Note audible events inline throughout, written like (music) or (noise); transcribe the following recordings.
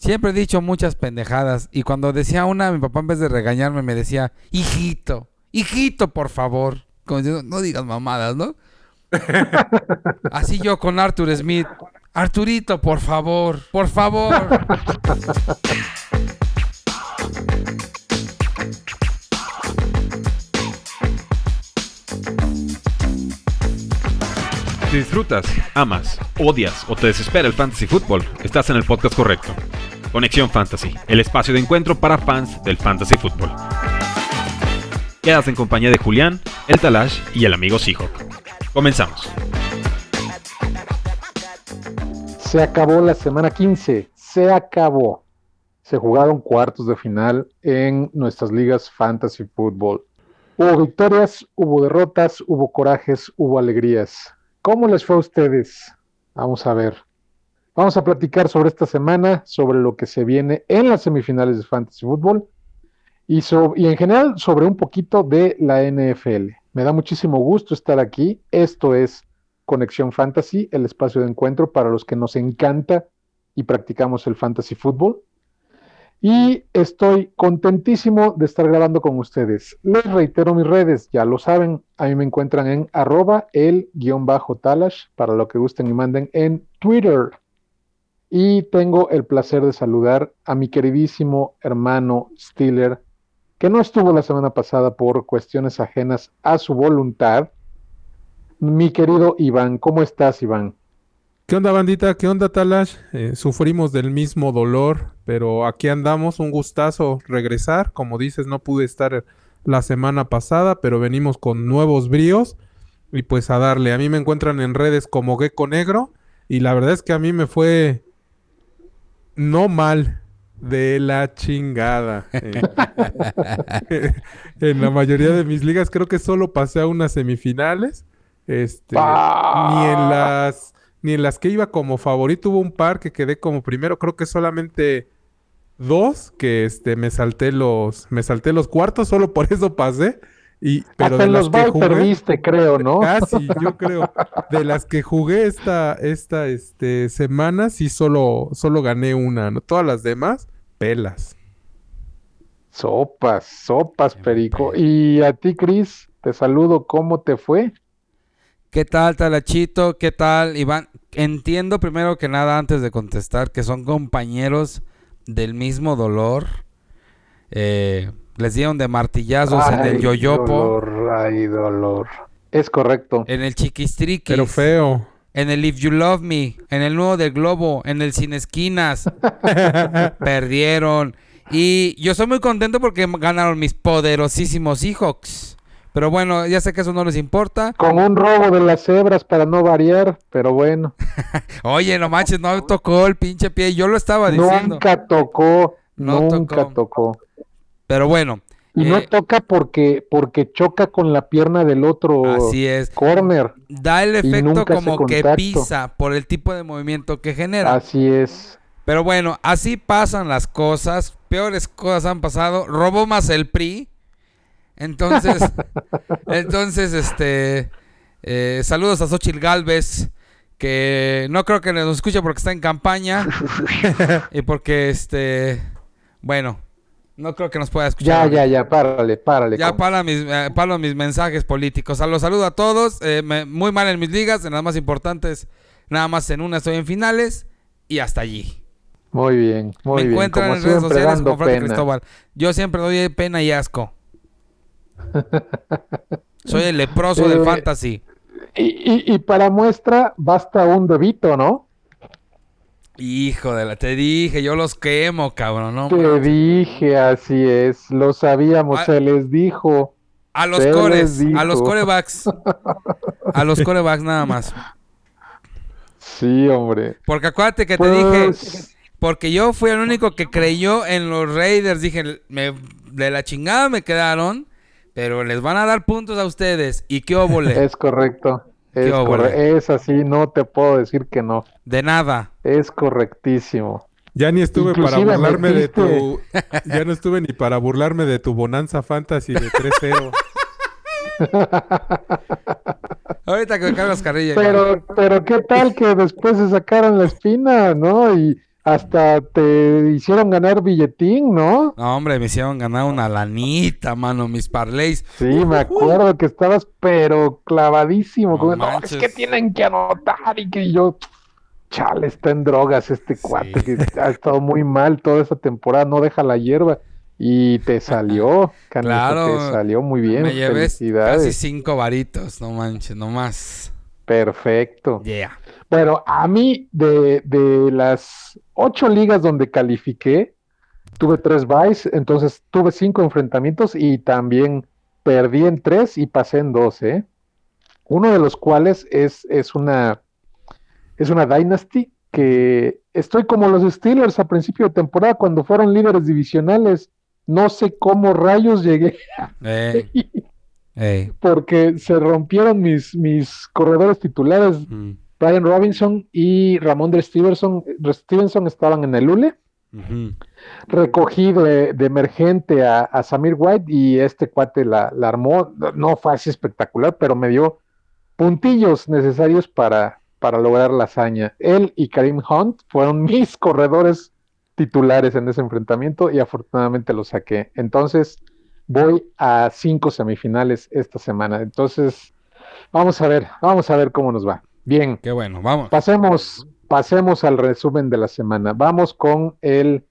Siempre he dicho muchas pendejadas. Y cuando decía una, mi papá en vez de regañarme me decía, hijito, hijito, por favor. Como diciendo, no digas mamadas, ¿no? (laughs) Así yo con Arthur Smith. Arturito, por favor, por favor. Si disfrutas, amas, odias o te desespera el fantasy fútbol, estás en el podcast correcto. Conexión Fantasy, el espacio de encuentro para fans del fantasy fútbol. Quedas en compañía de Julián, el Talash y el amigo Seahawk. Comenzamos. Se acabó la semana 15, se acabó. Se jugaron cuartos de final en nuestras ligas fantasy fútbol. Hubo victorias, hubo derrotas, hubo corajes, hubo alegrías. ¿Cómo les fue a ustedes? Vamos a ver. Vamos a platicar sobre esta semana, sobre lo que se viene en las semifinales de Fantasy Football y, en general sobre un poquito de la NFL. Me da muchísimo gusto estar aquí. Esto es Conexión Fantasy, el espacio de encuentro para los que nos encanta y practicamos el Fantasy Football. Y estoy contentísimo de estar grabando con ustedes. Les reitero mis redes, ya lo saben, a mí me encuentran en arroba el guion bajo talash, para lo que gusten y manden en Twitter. Y tengo el placer de saludar a mi queridísimo hermano Stiller, que no estuvo la semana pasada por cuestiones ajenas a su voluntad. Mi querido Iván, ¿cómo estás, Iván? ¿Qué onda, bandita? ¿Qué onda, Talash? Eh, sufrimos del mismo dolor, pero aquí andamos. Un gustazo regresar. Como dices, no pude estar la semana pasada, pero venimos con nuevos bríos. Y pues a darle. A mí me encuentran en redes como Gecko Negro. Y la verdad es que a mí me fue no mal de la chingada. Eh, (laughs) en la mayoría de mis ligas creo que solo pasé a unas semifinales. Este, ni en las ni en las que iba como favorito. Hubo un par que quedé como primero. Creo que solamente dos que este me salté los me salté los cuartos solo por eso pasé. Y, pero de los que jugué, perdiste, creo, ¿no? (laughs) Casi, (laughs) yo creo. De las que jugué esta, esta este, semana, sí solo, solo gané una, ¿no? Todas las demás, pelas. Sopas, sopas, Perico. Y a ti, Cris, te saludo, ¿cómo te fue? ¿Qué tal, Talachito? ¿Qué tal, Iván? Entiendo primero que nada, antes de contestar, que son compañeros del mismo dolor. Eh, les dieron de martillazos en el yoyopo. Dolor, ay, dolor. Es correcto. En el chiquistriquis. Pero feo. En el If You Love Me. En el Nuevo del Globo. En el Sin Esquinas. (laughs) Perdieron. Y yo estoy muy contento porque ganaron mis poderosísimos Seahawks. Pero bueno, ya sé que eso no les importa. Con un robo de las cebras para no variar, pero bueno. (laughs) Oye, no manches, no tocó el pinche pie. Yo lo estaba diciendo. Nunca tocó. nunca tocó. Pero bueno. Y no eh, toca porque, porque choca con la pierna del otro así es. corner. Da el efecto como que pisa por el tipo de movimiento que genera. Así es. Pero bueno, así pasan las cosas. Peores cosas han pasado. Robó más el PRI. Entonces, (laughs) entonces, este, eh, saludos a Xochil Galvez, que no creo que nos escuche porque está en campaña (laughs) y porque, este, bueno, no creo que nos pueda escuchar. Ya, ya, ya, párale, párale. Ya para mis, eh, para mis mensajes políticos. los saludo a todos, eh, muy mal en mis ligas, en las más importantes, nada más en una estoy en finales y hasta allí. Muy bien, muy bien. Me encuentran en redes sociales como Frank Cristóbal. Yo siempre doy pena y asco. (laughs) Soy el leproso del eh, fantasy. Y, para muestra basta un bebito, ¿no? Hijo de la, te dije, yo los quemo, cabrón, ¿no? Te dije, así es, lo sabíamos, se les dijo. A los cores, a los corebacks. (laughs) a los corebacks nada más. Sí, hombre. Porque acuérdate que te dije, pues porque yo fui el único que creyó en los Raiders, dije, me, de la chingada me quedaron. Pero les van a dar puntos a ustedes. ¿Y qué óvole? Es correcto. Es, es así, no te puedo decir que no. De nada. Es correctísimo. Ya ni estuve para burlarme de tu. Ya no estuve ni para burlarme de tu Bonanza Fantasy de 3-0. (laughs) Ahorita que me cargas carrilla. Pero, pero qué tal que después se sacaran la espina, ¿no? Y hasta te hicieron ganar billetín, ¿no? No, hombre, me hicieron ganar una lanita, mano, mis parlays. Sí, me acuerdo que estabas, pero clavadísimo. No como, No, es que tienen que anotar y que yo, chale, está en drogas este cuate que ha estado muy mal toda esa temporada, no deja la hierba. Y te salió, (laughs) canijo, Claro, te salió muy bien. me Felicidades. casi cinco varitos, no manches, no más. Perfecto. Yeah. Bueno, a mí de, de las ocho ligas donde califiqué, tuve tres buys, entonces tuve cinco enfrentamientos y también perdí en tres y pasé en dos, ¿eh? Uno de los cuales es, es una es una Dynasty que estoy como los Steelers a principio de temporada cuando fueron líderes divisionales. No sé cómo rayos llegué (laughs) porque se rompieron mis, mis corredores titulares. Mm, Brian Robinson y Ramón de Stevenson, Stevenson estaban en el ULE. ujú. Recogí de, de emergente a, a Samir White y este cuate la, la armó. No- No fue así espectacular, pero me dio puntillos necesarios para, para lograr la hazaña. Él y Karim Hunt fueron (laughs) mis corredores titulares en ese enfrentamiento y afortunadamente lo saqué. Entonces voy a cinco semifinales esta semana. Entonces vamos a ver, vamos a ver cómo nos va. Bien. Qué bueno, vamos. Pasemos, pasemos al resumen de la semana. Vamos con el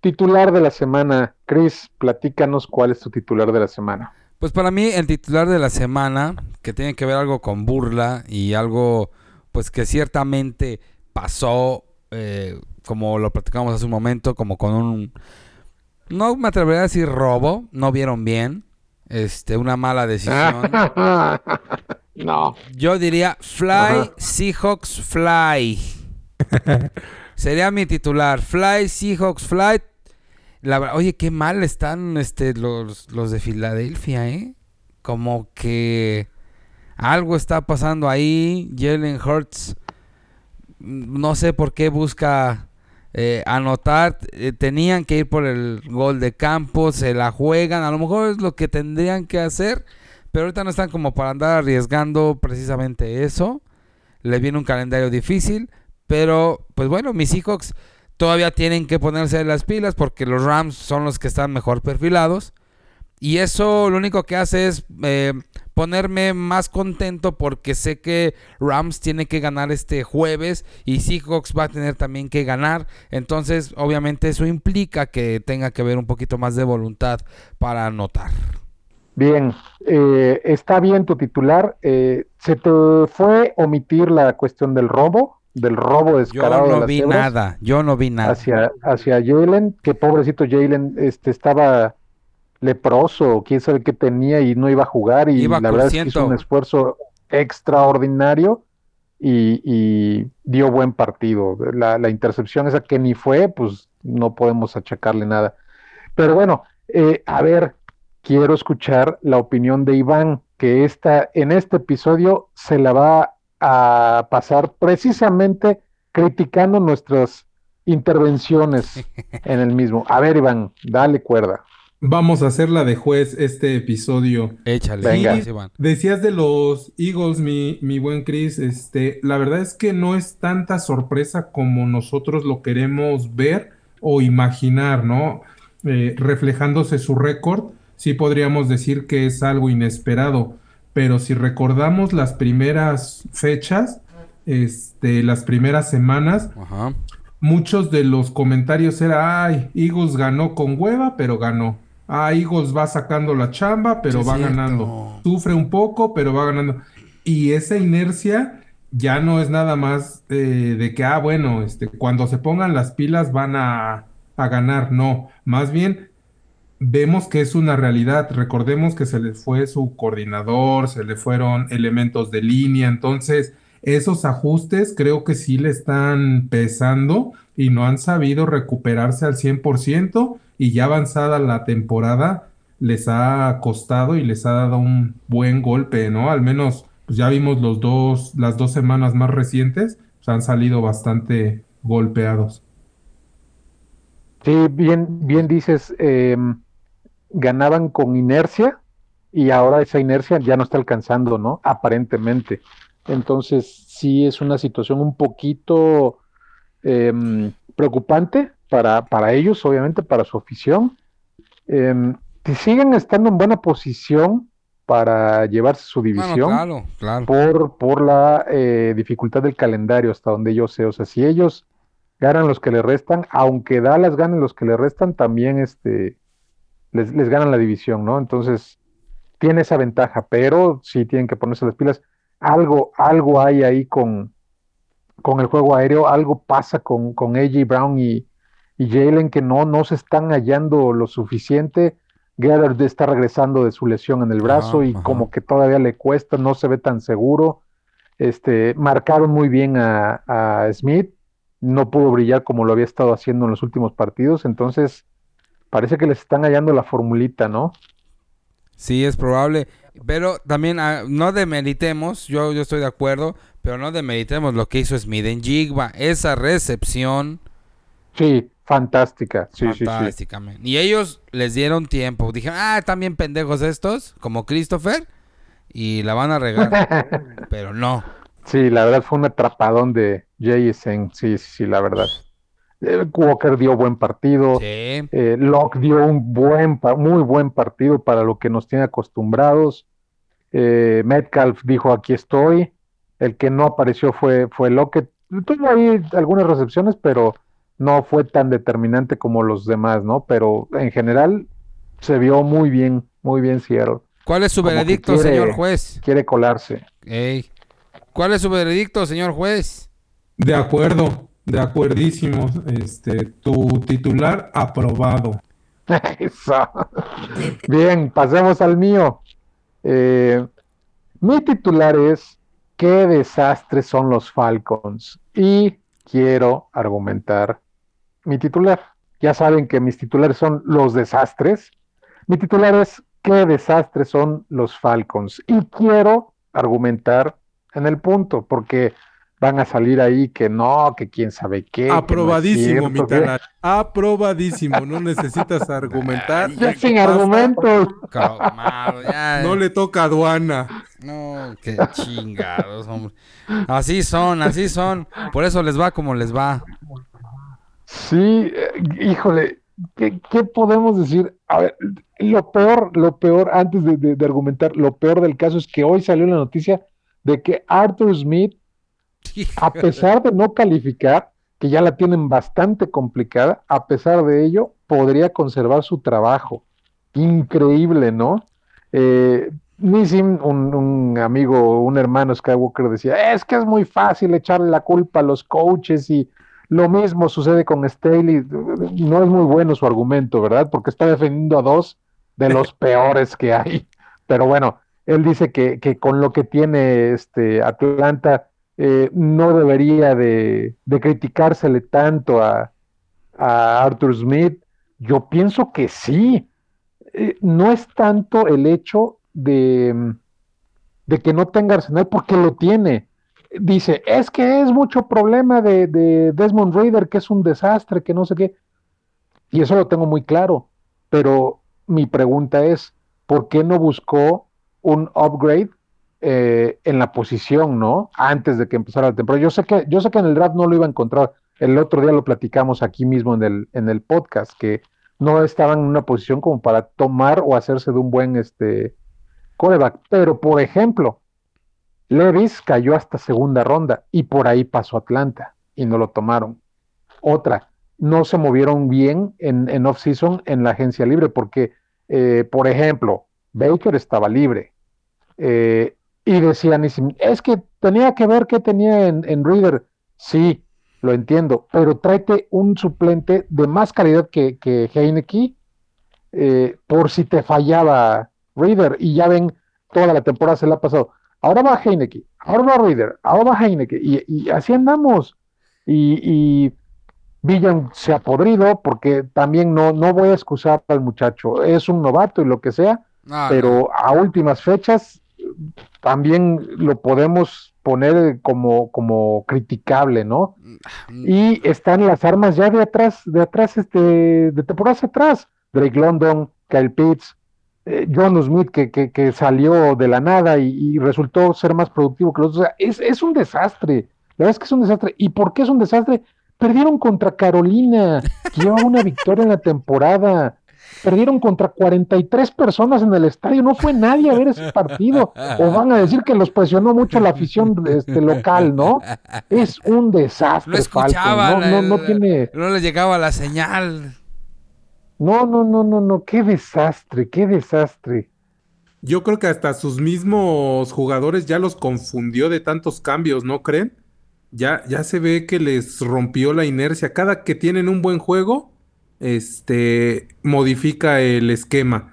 titular de la semana. Chris, platícanos cuál es tu titular de la semana. Pues para mí el titular de la semana, que tiene que ver algo con burla y algo pues que ciertamente pasó, eh, como lo platicamos hace un momento, como con un, no me atrevería a decir robo, no vieron bien, este, una mala decisión. (laughs) no. Yo diría Fly Ajá. Seahawks Fly. (laughs) Sería mi titular. Fly Seahawks Fly. La oye, qué mal están este, los, los de Filadelfia, ¿eh? Como que algo está pasando ahí. Jalen Hurts, no sé por qué busca eh, anotar. Eh, tenían que ir por el gol de campo, se la juegan. A lo mejor es lo que tendrían que hacer. Pero ahorita no están como para andar arriesgando precisamente eso. Le viene un calendario difícil. Pero, pues bueno, mis Seahawks todavía tienen que ponerse las pilas porque los Rams son los que están mejor perfilados. Y eso lo único que hace es eh, ponerme más contento porque sé que Rams tiene que ganar este jueves y Seahawks va a tener también que ganar. Entonces, obviamente eso implica que tenga que haber un poquito más de voluntad para anotar. Bien, eh, está bien tu titular. Eh, ¿Se te fue omitir la cuestión del robo? Del robo Yo descarado de no las vi cebras nada, yo no vi nada. hacia, hacia Jalen, que pobrecito Jalen este, estaba leproso, quién sabe qué tenía y no iba a jugar y Iba la verdad es que hizo un esfuerzo extraordinario y, y dio buen partido. La, la intercepción esa que ni fue, pues no podemos achacarle nada. Pero bueno, eh, a ver, quiero escuchar la opinión de Iván, que esta, en este episodio se la va a pasar precisamente criticando nuestras intervenciones (laughs) en el mismo. A ver, Iván, dale cuerda. Vamos a hacer la de juez este episodio. Échale, Venga. Iván. Decías de los Eagles, mi, mi buen Chris, este, la verdad es que no es tanta sorpresa como nosotros lo queremos ver o imaginar, ¿no? Eh, reflejándose su récord, sí podríamos decir que es algo inesperado, pero si recordamos las primeras fechas, este, las primeras semanas, Ajá. muchos de los comentarios era, ay, Eagles ganó con hueva, pero ganó. Ah, Eagles va sacando la chamba, pero Sí, va cierto. ganando. Sufre un poco, pero va ganando. Y esa inercia ya no es nada más eh, de que, ah, bueno, este, cuando se pongan las pilas van a, a ganar. No, más bien vemos que es una realidad. Recordemos que se les fue su coordinador, se le fueron elementos de línea, entonces esos ajustes creo que sí le están pesando y no han sabido recuperarse al 100% y ya avanzada la temporada les ha costado y les ha dado un buen golpe, ¿no? Al menos pues ya vimos los dos, las dos semanas más recientes, pues, han salido bastante golpeados. Sí, bien, bien dices, em, ganaban con inercia y ahora esa inercia ya no está alcanzando, ¿no? Aparentemente. Entonces, sí es una situación un poquito em, preocupante para, para ellos, obviamente, para su afición. Em, si siguen estando en buena posición para llevarse su división claro, claro. por, por la eh, dificultad del calendario, hasta donde yo sé. O sea, si ellos ganan los que le restan, aunque Dallas gane los que le restan, también este, les, les ganan la división, ¿no? Entonces, tiene esa ventaja, pero sí tienen que ponerse las pilas. Algo, algo hay ahí con, con el juego aéreo, algo pasa con, con AJ Brown y, y Jalen que no, no se están hallando lo suficiente. Gallard está regresando de su lesión en el brazo y como que todavía le cuesta, no se ve tan seguro. Este, marcaron muy bien a, a, Smith, no pudo brillar como lo había estado haciendo en los últimos partidos, entonces parece que les están hallando la formulita, ¿no? Sí, es probable, pero también ah, no demeritemos, yo, yo estoy de acuerdo, pero no demeritemos lo que hizo Smith en Jigba, esa recepción. Sí, Fantástica, sí, Fantástica, sí, Y ellos les dieron tiempo. Dijeron, ah, también pendejos estos, como Christopher, y la van a regar. (laughs) Pero no. Sí, la verdad fue un atrapadón de Jason, sí, sí, la verdad. Eh, Walker dio buen partido. Sí. Eh, Locke dio un buen, muy buen partido para lo que nos tiene acostumbrados. Eh, Metcalf dijo, aquí estoy. El que no apareció fue, fue Locke. Tuvo ahí algunas recepciones, pero no fue tan determinante como los demás, ¿no? Pero en general se vio muy bien, muy bien Seattle. ¿Cuál es su veredicto, señor juez? Quiere colarse. ¿Cuál es su veredicto, señor juez? De acuerdo, de acuerdísimo. Este, tu titular aprobado. (laughs) Eso. Bien, pasemos al mío. Eh, mi titular es ¿Qué desastres son los Falcons? Y quiero argumentar mi titular. Ya saben que mis titulares son los desastres. Mi titular es ¿Qué desastres son los Falcons? Y quiero argumentar en el punto, porque van a salir ahí que no, que quién sabe qué. Aprobadísimo, mi talán. (laughs) Aprobadísimo. No necesitas argumentar. Ya sin argumentos. No le toca aduana. No, qué chingados, hombre. Así son, así son. Por eso les va como les va. Sí, eh, híjole, ¿qué, podemos decir? A ver, lo peor, lo peor, antes de, de argumentar, lo peor del caso es que hoy salió la noticia de que Arthur Smith a pesar de no calificar, que ya la tienen bastante complicada, a pesar de ello, podría conservar su trabajo. Increíble, ¿no? Eh, Nissim, un, amigo, un hermano Skywalker decía, es que es muy fácil echarle la culpa a los coaches y lo mismo sucede con Staley. No es muy bueno su argumento, ¿verdad? Porque está defendiendo a dos de los (laughs) peores que hay. Pero bueno, él dice que, que con lo que tiene este Atlanta eh, no debería de, criticársele tanto a, Arthur Smith. Yo pienso que sí. Eh, no es tanto el hecho de, de que no tenga Arsenal, porque lo tiene. Dice, es que es mucho problema de, de Desmond Raider, que es un desastre, que no sé qué. Y eso lo tengo muy claro. Pero mi pregunta es, ¿por qué no buscó un upgrade eh, en la posición, ¿no? Antes de que empezara la temporada. Yo sé que, yo sé que en el draft no lo iba a encontrar. El otro día lo platicamos aquí mismo en el, en el podcast, que no estaban en una posición como para tomar o hacerse de un buen este coreback. Pero, por ejemplo, Levis cayó hasta segunda ronda y por ahí pasó Atlanta y no lo tomaron. Otra, no se movieron bien en, en off-season en la agencia libre porque, eh, por ejemplo, Baker estaba libre. Eh, y decían, es que tenía que ver qué tenía en, Reader. Sí, lo entiendo, pero tráete un suplente de más calidad que, que Heineke eh, por si te fallaba Reader. Y ya ven, toda la temporada se la ha pasado. Ahora va Heineke, ahora va Reader, ahora va Heineke. Y, así andamos. Y, y Villan se ha podrido porque también no, no voy a excusar al muchacho. Es un novato y lo que sea, ah, pero a últimas fechas también lo podemos poner como, como criticable, ¿no? Mm. Y están las armas ya de atrás, de atrás, este, de temporadas atrás. Drake London, Kyle Pitts, eh, John Smith, que, que, salió de la nada y, resultó ser más productivo que los otros. O sea, es, es, un desastre. La verdad es que es un desastre. ¿Y por qué es un desastre? Perdieron contra Carolina, que lleva una victoria en la temporada. Perdieron contra 43 personas en el estadio. No fue nadie a ver ese partido. O van a decir que los presionó mucho la afición este, local, ¿no? Es un desastre. No escuchaba. Falcon. No, no, no tiene. No le llegaba la señal. No, no, no, no, no. Qué desastre, qué desastre. Yo creo que hasta sus mismos jugadores ya los confundió de tantos cambios, ¿no creen? Ya, ya se ve que les rompió la inercia. Cada que tienen un buen juego, este, modifica el esquema.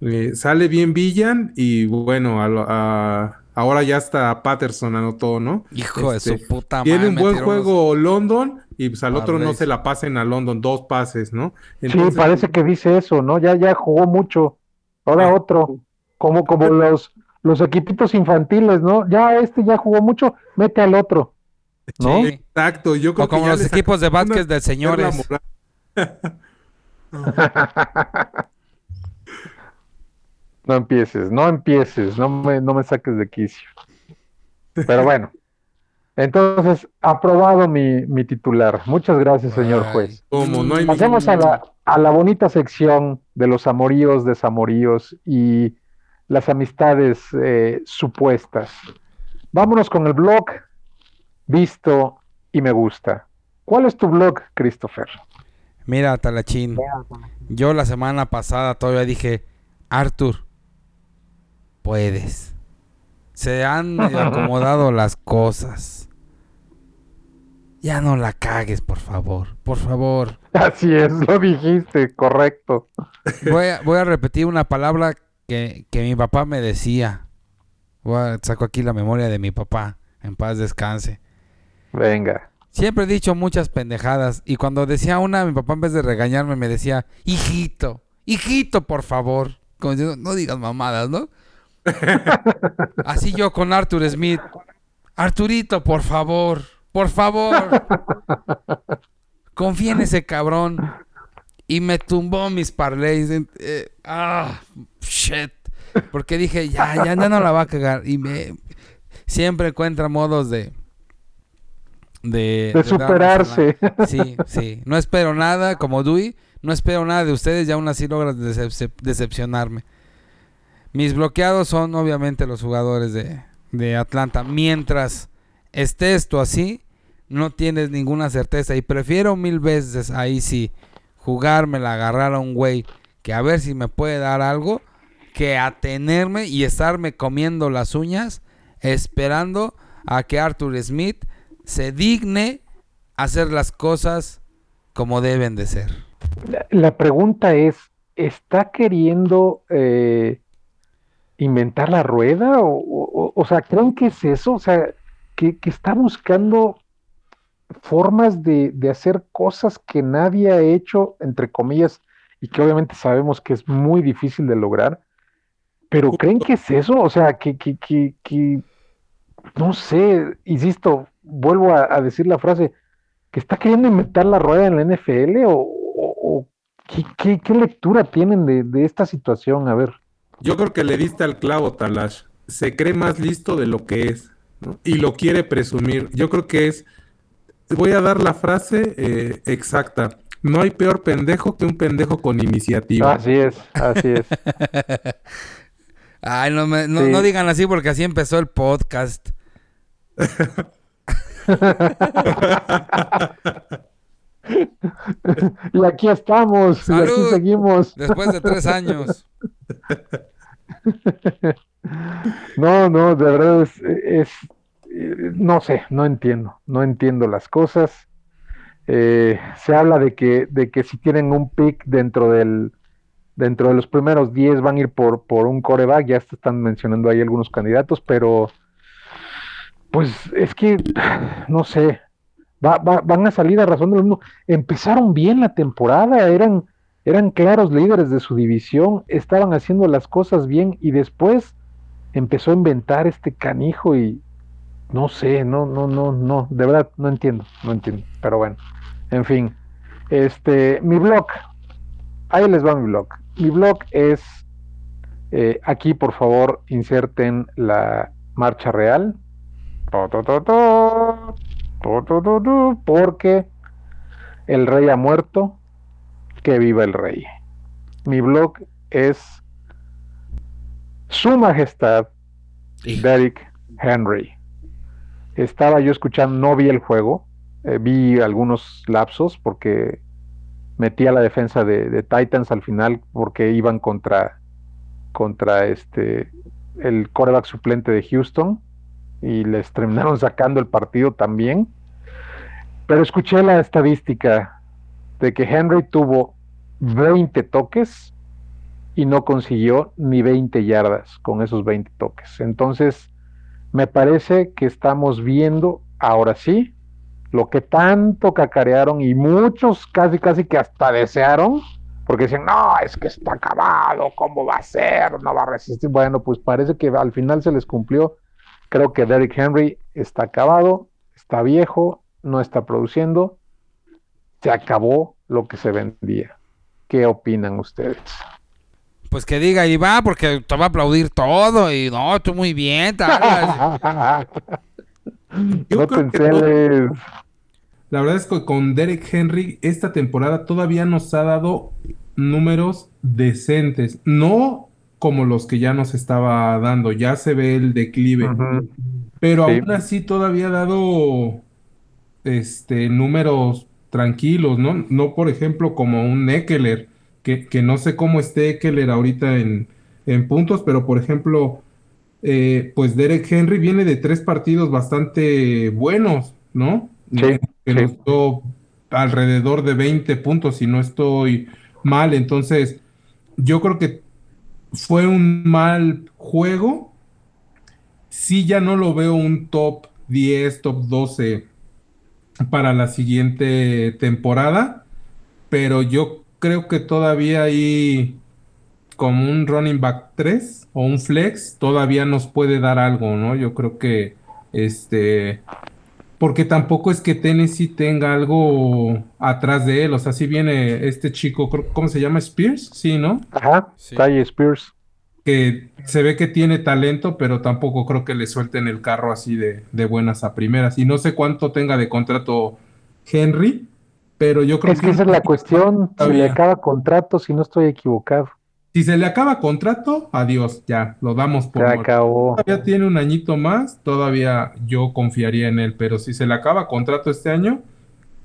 Eh, sale bien Villan y bueno, a, a, ahora ya está Patterson anotó, ¿no? Hijo Este, de su puta madre. Tiene un buen juego London y pues al otro no se la pasen a London, dos pases, ¿no? Sí, parece que dice eso, ¿no? Ya, ya jugó mucho. Ahora Ah. otro. Como, como los, los equipitos infantiles, ¿no? Ya este ya jugó mucho, mete al otro. ¿no? Sí. Exacto, yo creo O como que los equipos de básquet una- de señores. (laughs) No empieces, no empieces, no me, no me saques de quicio. Pero bueno. Entonces, aprobado mi, mi titular. Muchas gracias, señor Ay. juez. Como no hay Pasemos a la, a la bonita sección de los amoríos, desamoríos y las amistades eh, supuestas. Vámonos con el blog visto y me gusta. ¿Cuál es tu blog, Christopher? Mira, Talachín. Yo la semana pasada todavía dije, Arthur, puedes. Se han (laughs) acomodado las cosas. Ya no la cagues, por favor. Por favor. Así es, lo dijiste, correcto. Voy a, voy a repetir una palabra que, que mi papá me decía. Voy a, saco aquí la memoria de mi papá. En paz descanse. Venga. Siempre he dicho muchas pendejadas. Y cuando decía una, mi papá en vez de regañarme me decía, hijito, hijito, por favor. Como diciendo, no digas mamadas, ¿no? (laughs) Así yo con Arthur Smith. Arturito, por favor, por favor. Confía en ese cabrón. Y me tumbó mis parlays. eh, ah, shit. Porque dije, ya, ya, ya no la va a cagar. Y me siempre encuentra modos de. De, superarse. Sí, sí. No espero nada, como Dewey. No espero nada de ustedes y aún así logran decep- decepcionarme. Mis bloqueados son obviamente los jugadores de, de Atlanta. Mientras esté esto así, no tienes ninguna certeza. Y prefiero mil veces ahí sí jugármela, agarrar a un güey que a ver si me puede dar algo, que atenerme y estarme comiendo las uñas esperando a que Arthur Smith se digne hacer las cosas como deben de ser. La, la pregunta es, ¿está queriendo eh, inventar la rueda? O, o- o sea, ¿creen que es eso? O sea, que, que está buscando formas de, de hacer cosas que nadie ha hecho, entre comillas, y que obviamente sabemos que es muy difícil de lograr. Pero ¿creen que es eso? O sea, que, que, que, que no sé, insisto, vuelvo a, a decir la frase, que está queriendo inventar la rueda en la NFL o, o- o ¿qué, qué- qué lectura tienen de, de esta situación? A ver. Yo creo que le diste al clavo, Talash. Se cree más listo de lo que es, ¿no? Y lo quiere presumir. Yo creo que es. Voy a dar la frase eh, exacta. No hay peor pendejo que un pendejo con iniciativa. Así es, así es. (laughs) Ay, no, me- no, Sí. no digan así porque así empezó el podcast. (laughs) (laughs) Y aquí estamos, y aquí ¡Salud! seguimos. Después de tres años. (laughs) No, no, de verdad es, es, no sé, no entiendo, no entiendo las cosas. Eh, se habla de que, de que si tienen un pick dentro del, dentro de los primeros 10 van a ir por, por un coreback, ya están mencionando ahí algunos candidatos, pero pues es que, (sighs) no sé, va- va- van a salir a razón del mundo. Empezaron bien la temporada, eran, eran claros líderes de su división, estaban haciendo las cosas bien y después empezó a inventar este canijo y no sé, no, no, no, no, de verdad no entiendo, no entiendo, pero bueno, en fin, este, mi blog, ahí les va mi blog, mi blog es, eh, aquí por favor inserten la marcha real, porque El rey ha muerto, que viva el rey. Mi blog es Su Majestad Derek Henry. Estaba yo escuchando, no vi el juego, eh, vi algunos lapsos porque metí a la defensa de, Titans al final porque iban contra, contra este el coreback suplente de Houston y les terminaron (laughs) sacando el partido también. Pero escuché la estadística de que Henry tuvo 20 toques y no consiguió ni 20 yardas con esos 20 toques. Entonces, me parece que estamos viendo ahora sí lo que tanto cacarearon y muchos casi casi que hasta desearon, porque dicen, no, es que está acabado, ¿cómo va a ser? No va a resistir. Bueno, pues parece que al final se les cumplió. Creo que Derrick Henry está acabado, está viejo, no está produciendo. Se acabó lo que se vendía. ¿Qué opinan ustedes? Pues que diga y va, porque te va a aplaudir todo y no, tú muy bien. Yo La verdad es que con Derek Henry esta temporada todavía nos ha dado números decentes, no como los que ya nos estaba dando, ya se ve el declive, pero aún así todavía ha dado este números tranquilos, ¿no? No, por ejemplo, como un Eckler, que, que no sé cómo esté Eckler ahorita en, en puntos, pero por ejemplo, eh, pues Derek Henry viene de tres partidos bastante buenos, ¿no? Sí, que nos dio alrededor de 20 puntos, si no estoy mal. Entonces, yo creo que fue un mal juego. Sí, ya no lo veo un top 10, top 12 para la siguiente temporada, pero yo creo que todavía hay como un running back 3 o un flex, todavía nos puede dar algo, ¿no? Yo creo que este porque tampoco es que Tennessee tenga algo atrás de él, o sea, si viene este chico, ¿cómo se llama? Spears, sí, ¿no? Ajá, sí. Spears. Que se ve que tiene talento, pero tampoco creo que le suelten el carro así de, de buenas a primeras. Y no sé cuánto tenga de contrato Henry, pero yo creo que... Es que esa es la cuestión, si le acaba contrato, si no estoy equivocado. Si se le acaba contrato, adiós, ya, lo damos por. Se acabó. Todavía tiene un añito más, todavía yo confiaría en él, pero si se le acaba contrato este año,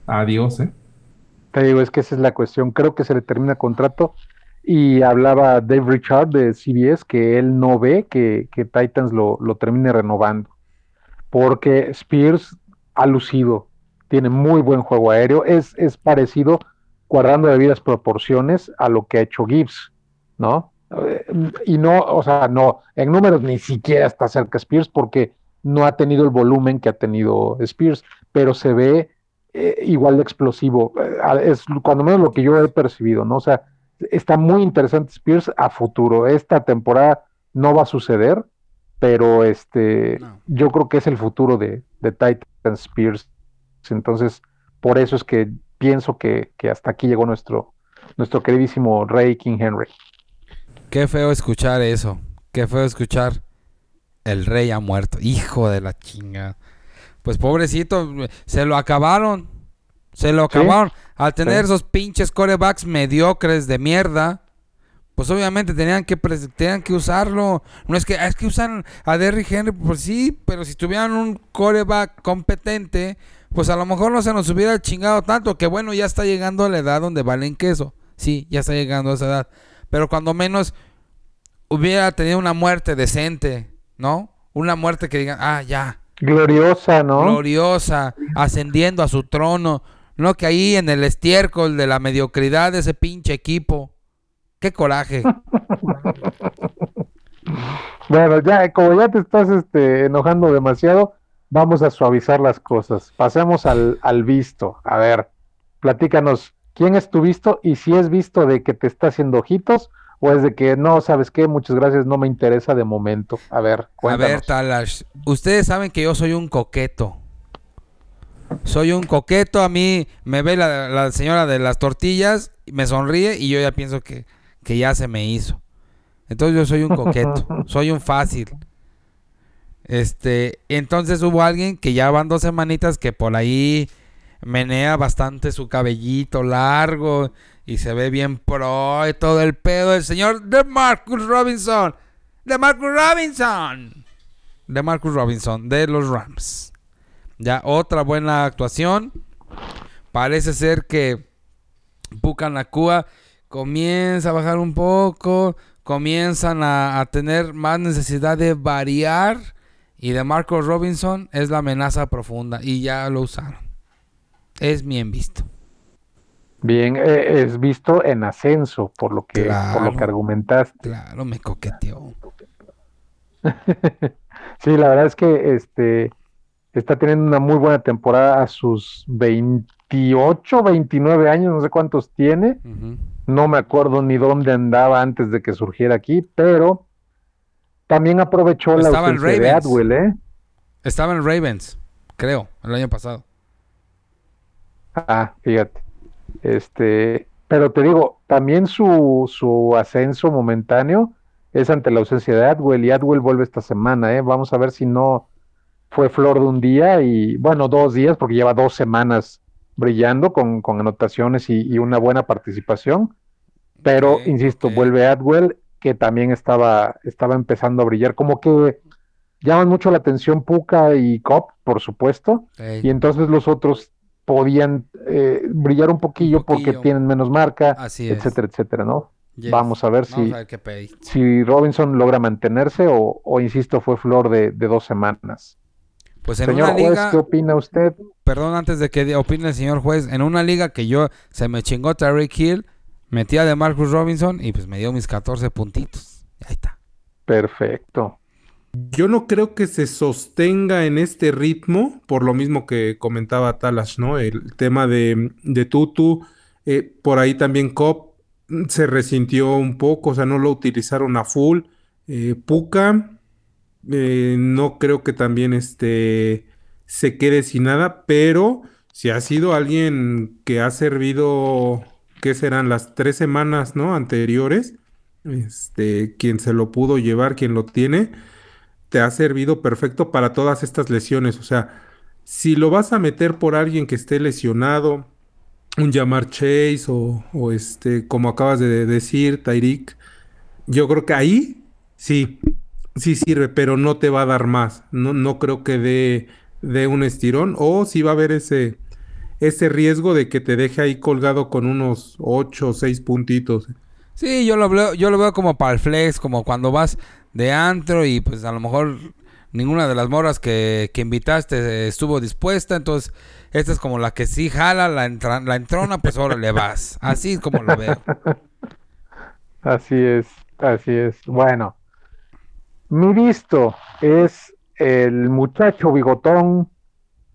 adiós, ¿eh? Te digo, es que esa es la cuestión. Creo que se le termina contrato. Y hablaba Dave Richard de CBS que él no ve que, Titans lo, lo termine renovando. Porque Spears ha lucido, tiene muy buen juego aéreo, es, es parecido, guardando debidas proporciones, a lo que ha hecho Gibbs ¿no? Y no, o sea, no, en números ni siquiera está cerca Spears porque no ha tenido el volumen que ha tenido Spears, pero se ve eh, igual de explosivo. Eh, es cuando menos lo que yo he percibido, ¿no? O sea, está muy interesante Spears a futuro. Esta temporada no va a suceder, pero este, yo creo que es el futuro de, de Titan Spears. Entonces, por eso es que pienso que, que hasta aquí llegó nuestro, nuestro queridísimo Rey King Henry. Qué feo escuchar eso. Qué feo escuchar. El rey ha muerto. Hijo de la chinga. Pues pobrecito, se lo acabaron. Se lo acabaron. Al tener esos pinches corebacks mediocres de mierda. Pues obviamente tenían que, tenían que usarlo. No es que, es que usan a Derrick Henry, pues sí, pero si tuvieran un coreback competente, pues a lo mejor no se nos hubiera chingado tanto. Que bueno, ya está llegando a la edad donde valen queso. Sí, ya está llegando a esa edad pero cuando menos hubiera tenido una muerte decente, ¿no? Una muerte que digan, ah, ya. Gloriosa, ¿no? Gloriosa, ascendiendo a su trono. No que ahí en el estiércol de la mediocridad de ese pinche equipo. Qué coraje. (laughs) bueno, ya, como ya te estás este, enojando demasiado, vamos a suavizar las cosas. Pasemos al, al visto. A ver, platícanos quién es tu visto y si es visto de que te está haciendo ojitos o es de que no, sabes qué, muchas gracias, no me interesa de momento. A ver, cuéntanos. A ver, Talash, ustedes saben que yo soy un coqueto. Soy un coqueto, a mí me ve la, señora de las tortillas, me sonríe y yo ya pienso que, que ya se me hizo. Entonces yo soy un coqueto, (laughs) soy un fácil. Este, entonces hubo alguien que ya van dos semanitas que por ahí menea bastante su cabellito largo y se ve bien pro y todo el pedo. El señor de Marcus Robinson. De Marcus Robinson. De Marcus Robinson, de los Rams. Ya otra buena actuación. Parece ser que Pucanacua comienza a bajar un poco. Comienzan a tener más necesidad de variar. Y de Marcus Robinson es la amenaza profunda. Y ya lo usaron. Es bien visto. Bien, eh, es visto en ascenso, por lo que, por lo que argumentaste. Claro, me coqueteó. (laughs) Sí, la verdad es que este está teniendo una muy buena temporada a sus 28, 29 años, no sé cuántos tiene. No me acuerdo ni dónde andaba antes de que surgiera aquí, pero también aprovechó la Estaba en de. Atwell, ¿eh? Estaba en Ravens, creo, el año pasado. Ah, fíjate. Este, pero te digo, también su, su ascenso momentáneo es ante la ausencia de Atwell y Atwell vuelve esta semana, ¿eh? Vamos a ver si no fue flor de un día y, bueno, dos días, porque lleva dos semanas brillando con, con anotaciones y, y una buena participación. Pero, insisto, vuelve Atwell, que también estaba, estaba empezando a brillar. Como que llaman mucho la atención Puka y Cop, por supuesto. Y entonces los otros podían eh, brillar un poquillo, porque poquillo. tienen menos marca, Así etcétera, etcétera, ¿no? yes. Vamos a ver Vamos si, a ver qué pediste. si Robinson logra mantenerse o, o, insisto, fue flor de, de dos semanas. Pues en Señor una juez, liga, ¿qué opina usted? perdón, antes de que opine el señor juez, en una liga que yo se me chingó Tyreek Hill, metí a de Marcus Robinson y pues me dio mis 14 puntitos. Ahí está. Perfecto. Yo no creo que se sostenga en este ritmo, por lo mismo que comentaba Talash, ¿no? El tema de, de Tutu, eh, por ahí también Cop mm, se resintió un poco, o sea, no lo utilizaron a full. Eh, Puka, eh, no creo que también este, se quede sin nada, pero si ha sido alguien que ha servido, ¿qué serán? Las tres semanas, ¿no? Anteriores, este, quien se lo pudo llevar, quien lo tiene te ha servido perfecto para todas estas lesiones. O sea, si lo vas a meter por alguien que esté lesionado, un Jamar Chase o, o este, como acabas de decir, Tyreek, yo creo que ahí sí, sí sirve, pero no te va a dar más. No, no creo que dé, un estirón o si va a haber ese, ese riesgo de que te deje ahí colgado con unos 8 o 6 puntitos. Sí, yo lo veo, yo lo veo como para el flex, como cuando vas de antro y pues a lo mejor ninguna de las moras que, que invitaste estuvo dispuesta, entonces esta es como la que sí jala la, entra- la entrona, pues ahora le vas. Así es como lo veo. Así es, así es. Bueno, mi visto es el muchacho bigotón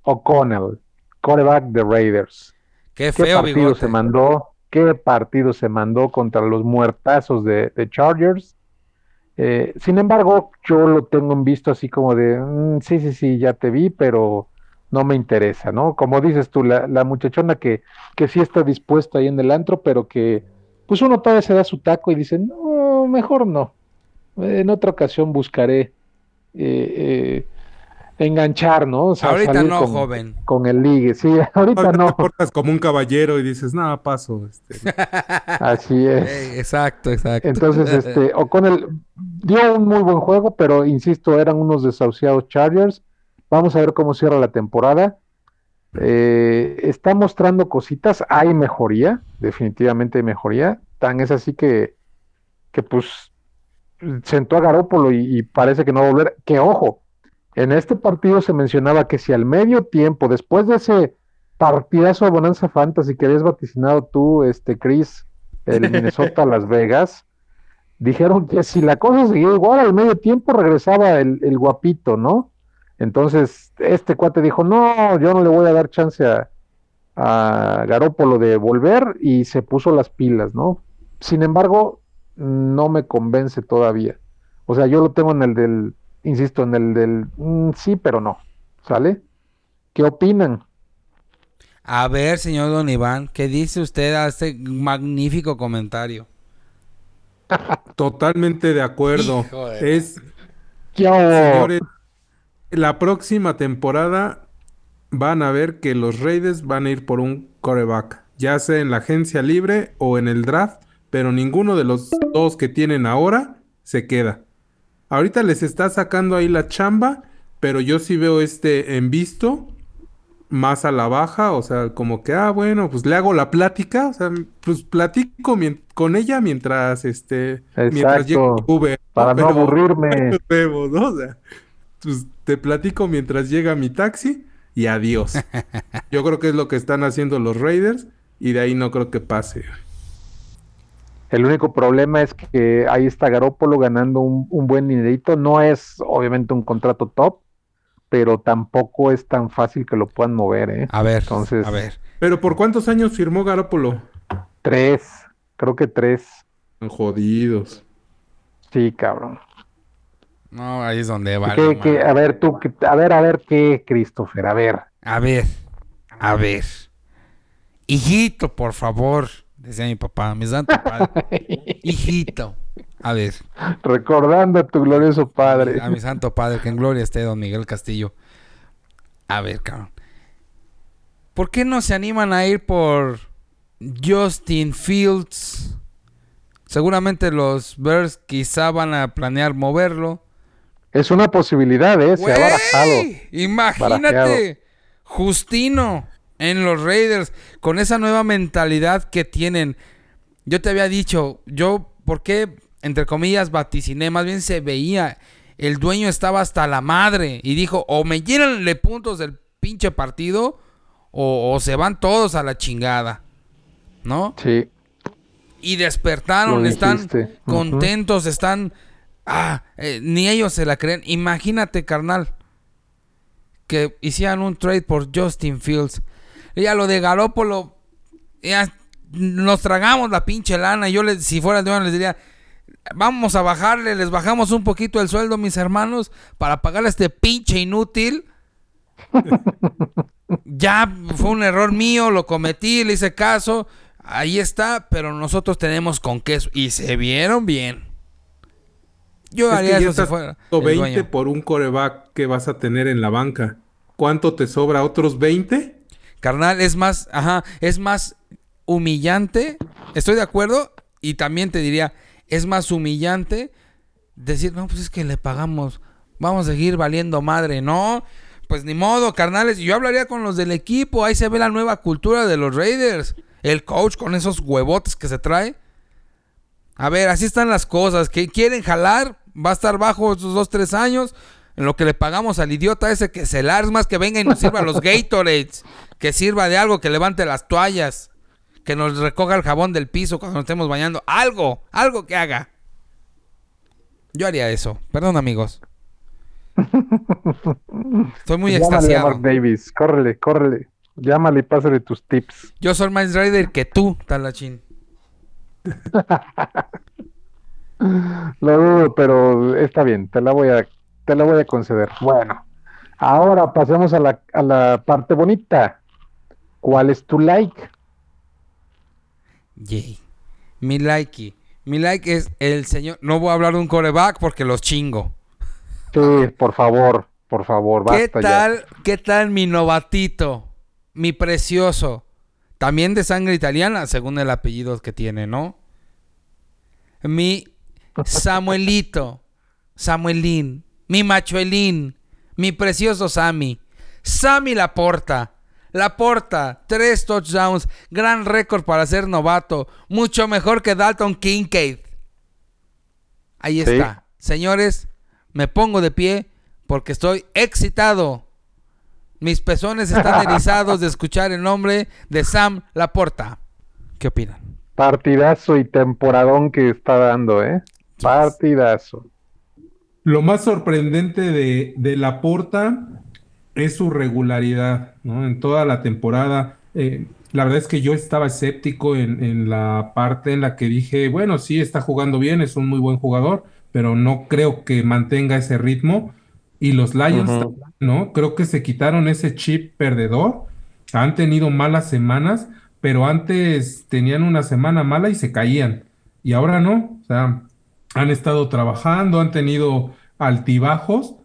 O'Connell, quarterback de Raiders. Qué ¿Qué feo partido bigote. se mandó? ¿Qué partido se mandó contra los muertazos de, de Chargers? Eh, sin embargo, yo lo tengo en visto así como de, "Mm, sí, sí, sí, ya te vi, pero no me interesa, ¿no? Como dices tú, la, la muchachona que, que sí está dispuesta ahí en el antro, pero que pues uno todavía se da su taco y dice, no, mejor no. En otra ocasión buscaré eh, eh, enganchar, ¿no? O sea, Ahorita salir no, con, joven. con el ligue. Sí, (laughs) ahorita Ahorita no. te portas como un caballero y dices, nada, paso. este". (laughs) Así es. Exacto, exacto. Entonces, este, O'Connell dio un muy buen juego, pero insisto, eran unos desahuciados Chargers. Vamos a ver cómo cierra la temporada. Eh, está mostrando cositas, hay mejoría, definitivamente hay mejoría. Tan es así que, que pues sentó a Garópolo y, y parece que no va a volver. Que ojo, en este partido se mencionaba que si al medio tiempo, después de ese partidazo de Bonanza Fantasy que habías vaticinado tú, este Chris, el (laughs) Minnesota Las Vegas, dijeron que si la cosa seguía igual al medio tiempo regresaba el, el guapito, ¿no? Entonces, este cuate dijo, no, yo no le voy a dar chance a, a Garópolo de volver y se puso las pilas, ¿no? Sin embargo, no me convence todavía. O sea, yo lo tengo en el del, insisto, en el del mm, sí, pero no. ¿Sale? ¿Qué opinan? A ver, señor Don Iván, ¿qué dice usted a este magnífico comentario? (laughs) Totalmente de acuerdo. De- Es, señores, la próxima temporada van a ver que los Raiders van a ir por un coreback, ya sea en la agencia libre o en el draft, pero ninguno de los dos que tienen ahora se queda. Ahorita les está sacando ahí la chamba, pero yo sí veo este en visto más a la baja, o sea, como que, ah, bueno, pues le hago la plática, o sea, pues platico con ella mientras, este, mientras llega Uber. Para no aburrirme. (laughs) ¿no? O sea, pues te platico mientras llega mi taxi y adiós. (laughs) Yo creo que es lo que están haciendo los Raiders y de ahí no creo que pase. El único problema es que ahí está Garópolo ganando un, un buen dinerito. No es obviamente un contrato top, pero tampoco es tan fácil que lo puedan mover, ¿eh? A ver, Entonces, a ver. ¿Pero por cuántos años firmó Garópolo? Tres, creo que tres. Jodidos. Sí, cabrón. No, ahí es donde va. a ver, tú, a ver, a ver qué, Christopher, a ver. A ver, a ver. Hijito, por favor, decía mi papá, mi santo padre. (laughs) Hijito. A ver. Recordando a tu glorioso padre. A mi, santo padre, que en gloria esté don Miguel Castillo. A ver, cabrón. ¿Por qué no se animan a ir por Justin Fields? Seguramente los Bears quizá van a planear moverlo. Es una posibilidad, ¿eh? Se ha barajado. Imagínate, Justino en los Raiders, con esa nueva mentalidad que tienen. Yo te había dicho, yo, ¿por qué entre comillas, vaticiné, más bien se veía, el dueño estaba hasta la madre y dijo, o me llenanle puntos del pinche partido, o, se van todos a la chingada, ¿no? Sí. Y despertaron, están contentos, están... Ah, eh, ni ellos se la creen. Imagínate, carnal, que hicieran un trade por Justin Fields. Ya lo de Garópolo, ya nos tragamos la pinche lana. Yo, les, si fuera de les diría, vamos a bajarle, les bajamos un poquito el sueldo, mis hermanos, para pagarle a este pinche inútil. (laughs) ya fue un error mío, lo cometí, le hice caso. Ahí está, pero nosotros tenemos con queso. Y se vieron bien. Yo haría eso si fuera. 20 por un coreback que vas a tener en la banca. ¿Cuánto te sobra? ¿Otros 20? Carnal, es más, ajá, es más humillante. Estoy de acuerdo. Y también te diría, es más humillante decir, no, pues es que le pagamos, vamos a seguir valiendo madre, no, pues ni modo, carnales, yo hablaría con los del equipo, ahí se ve la nueva cultura de los Raiders, el coach con esos huevotes que se trae. A ver, así están las cosas, que quieren jalar, va a estar bajo esos dos, tres años, en lo que le pagamos al idiota ese que se la más que venga y nos sirva los (laughs) Gatorades, que sirva de algo, que levante las toallas que nos recoja el jabón del piso cuando nos estemos bañando. Algo, algo que haga. Yo haría eso. Perdón, amigos. Estoy muy extasiado. A Mark Davis, córrele, córrele. Llámale y pásale tus tips. Yo soy más rider que tú, Talachín. (laughs) Lo dudo, pero está bien, te la voy a, te la voy a conceder. Bueno, ahora pasemos a la, a la parte bonita. ¿Cuál es tu like? Yay. Mi like. Mi like es el señor. No voy a hablar de un coreback porque los chingo. Sí, por favor, por favor, basta ¿Qué tal, qué tal mi novatito? Mi precioso. También de sangre italiana, según el apellido que tiene, ¿no? Mi (laughs) Samuelito. Samuelín. Mi machuelín. Mi precioso Sammy. Sammy Laporta. Laporta, tres touchdowns, gran récord para ser novato, mucho mejor que Dalton Kincaid. Ahí está. Señores, me pongo de pie porque estoy excitado. Mis pezones están (laughs) erizados de escuchar el nombre de Sam Laporta. ¿Qué opinan? Partidazo y temporadón que está dando, ¿eh? Partidazo. Lo más sorprendente de, de Laporta es su regularidad, ¿no? En toda la temporada. Eh, la verdad es que yo estaba escéptico en, la parte en la que dije, bueno, sí, está jugando bien, es un muy buen jugador, pero no creo que mantenga ese ritmo. Y los Lions, ¿no? Creo que se quitaron ese chip perdedor. Han tenido malas semanas, pero antes tenían una semana mala y se caían. Y ahora no. O sea, han estado trabajando, han tenido altibajos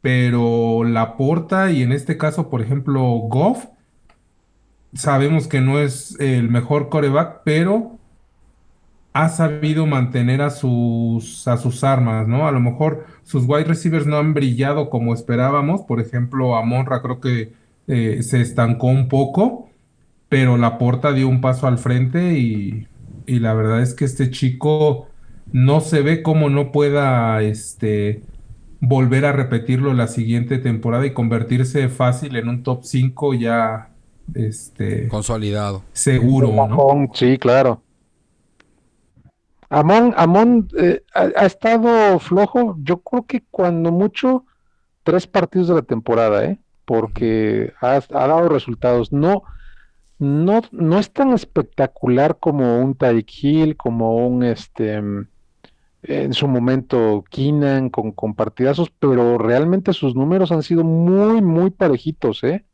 pero la porta y en este caso, por ejemplo, Goff, sabemos que no es el mejor coreback, pero ha sabido mantener a sus, a sus armas, ¿no? A lo mejor sus wide receivers no han brillado como esperábamos, por ejemplo, a Monra creo que eh, se estancó un poco, pero la porta dio un paso al frente y, y la verdad es que este chico no se ve como no pueda este, volver a repetirlo la siguiente temporada y convertirse fácil en un top 5 ya este, Consolidado. seguro, ¿no? Amon, sí, claro. Amon, Amon eh, ha, ha estado flojo, yo creo que cuando mucho, tres partidos de la temporada, ¿eh? Porque ha, ha dado resultados. No, no, no es tan espectacular como un Tyreek Hill, como un este en su momento Keenan con, con partidazos, pero realmente sus números han sido muy, muy parejitos, ¿eh?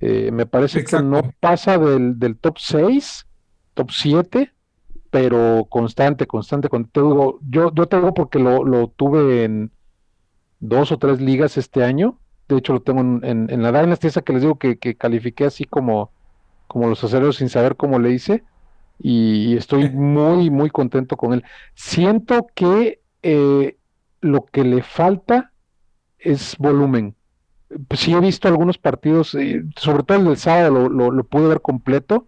Eh, me parece que no pasa del, del top 6, top 7, pero constante, constante. con- te digo, yo, yo te digo porque lo, lo tuve en dos o tres ligas este año. De hecho, lo tengo en, en, en la Dynasty, esa que les digo que, que califiqué así como, como los acereros sin saber cómo le hice. Y, y estoy (laughs) muy, muy contento con él. Siento que eh, lo que le falta es volumen. Pues sí he visto algunos partidos, eh, sobre todo el del sábado lo, lo, lo pude ver completo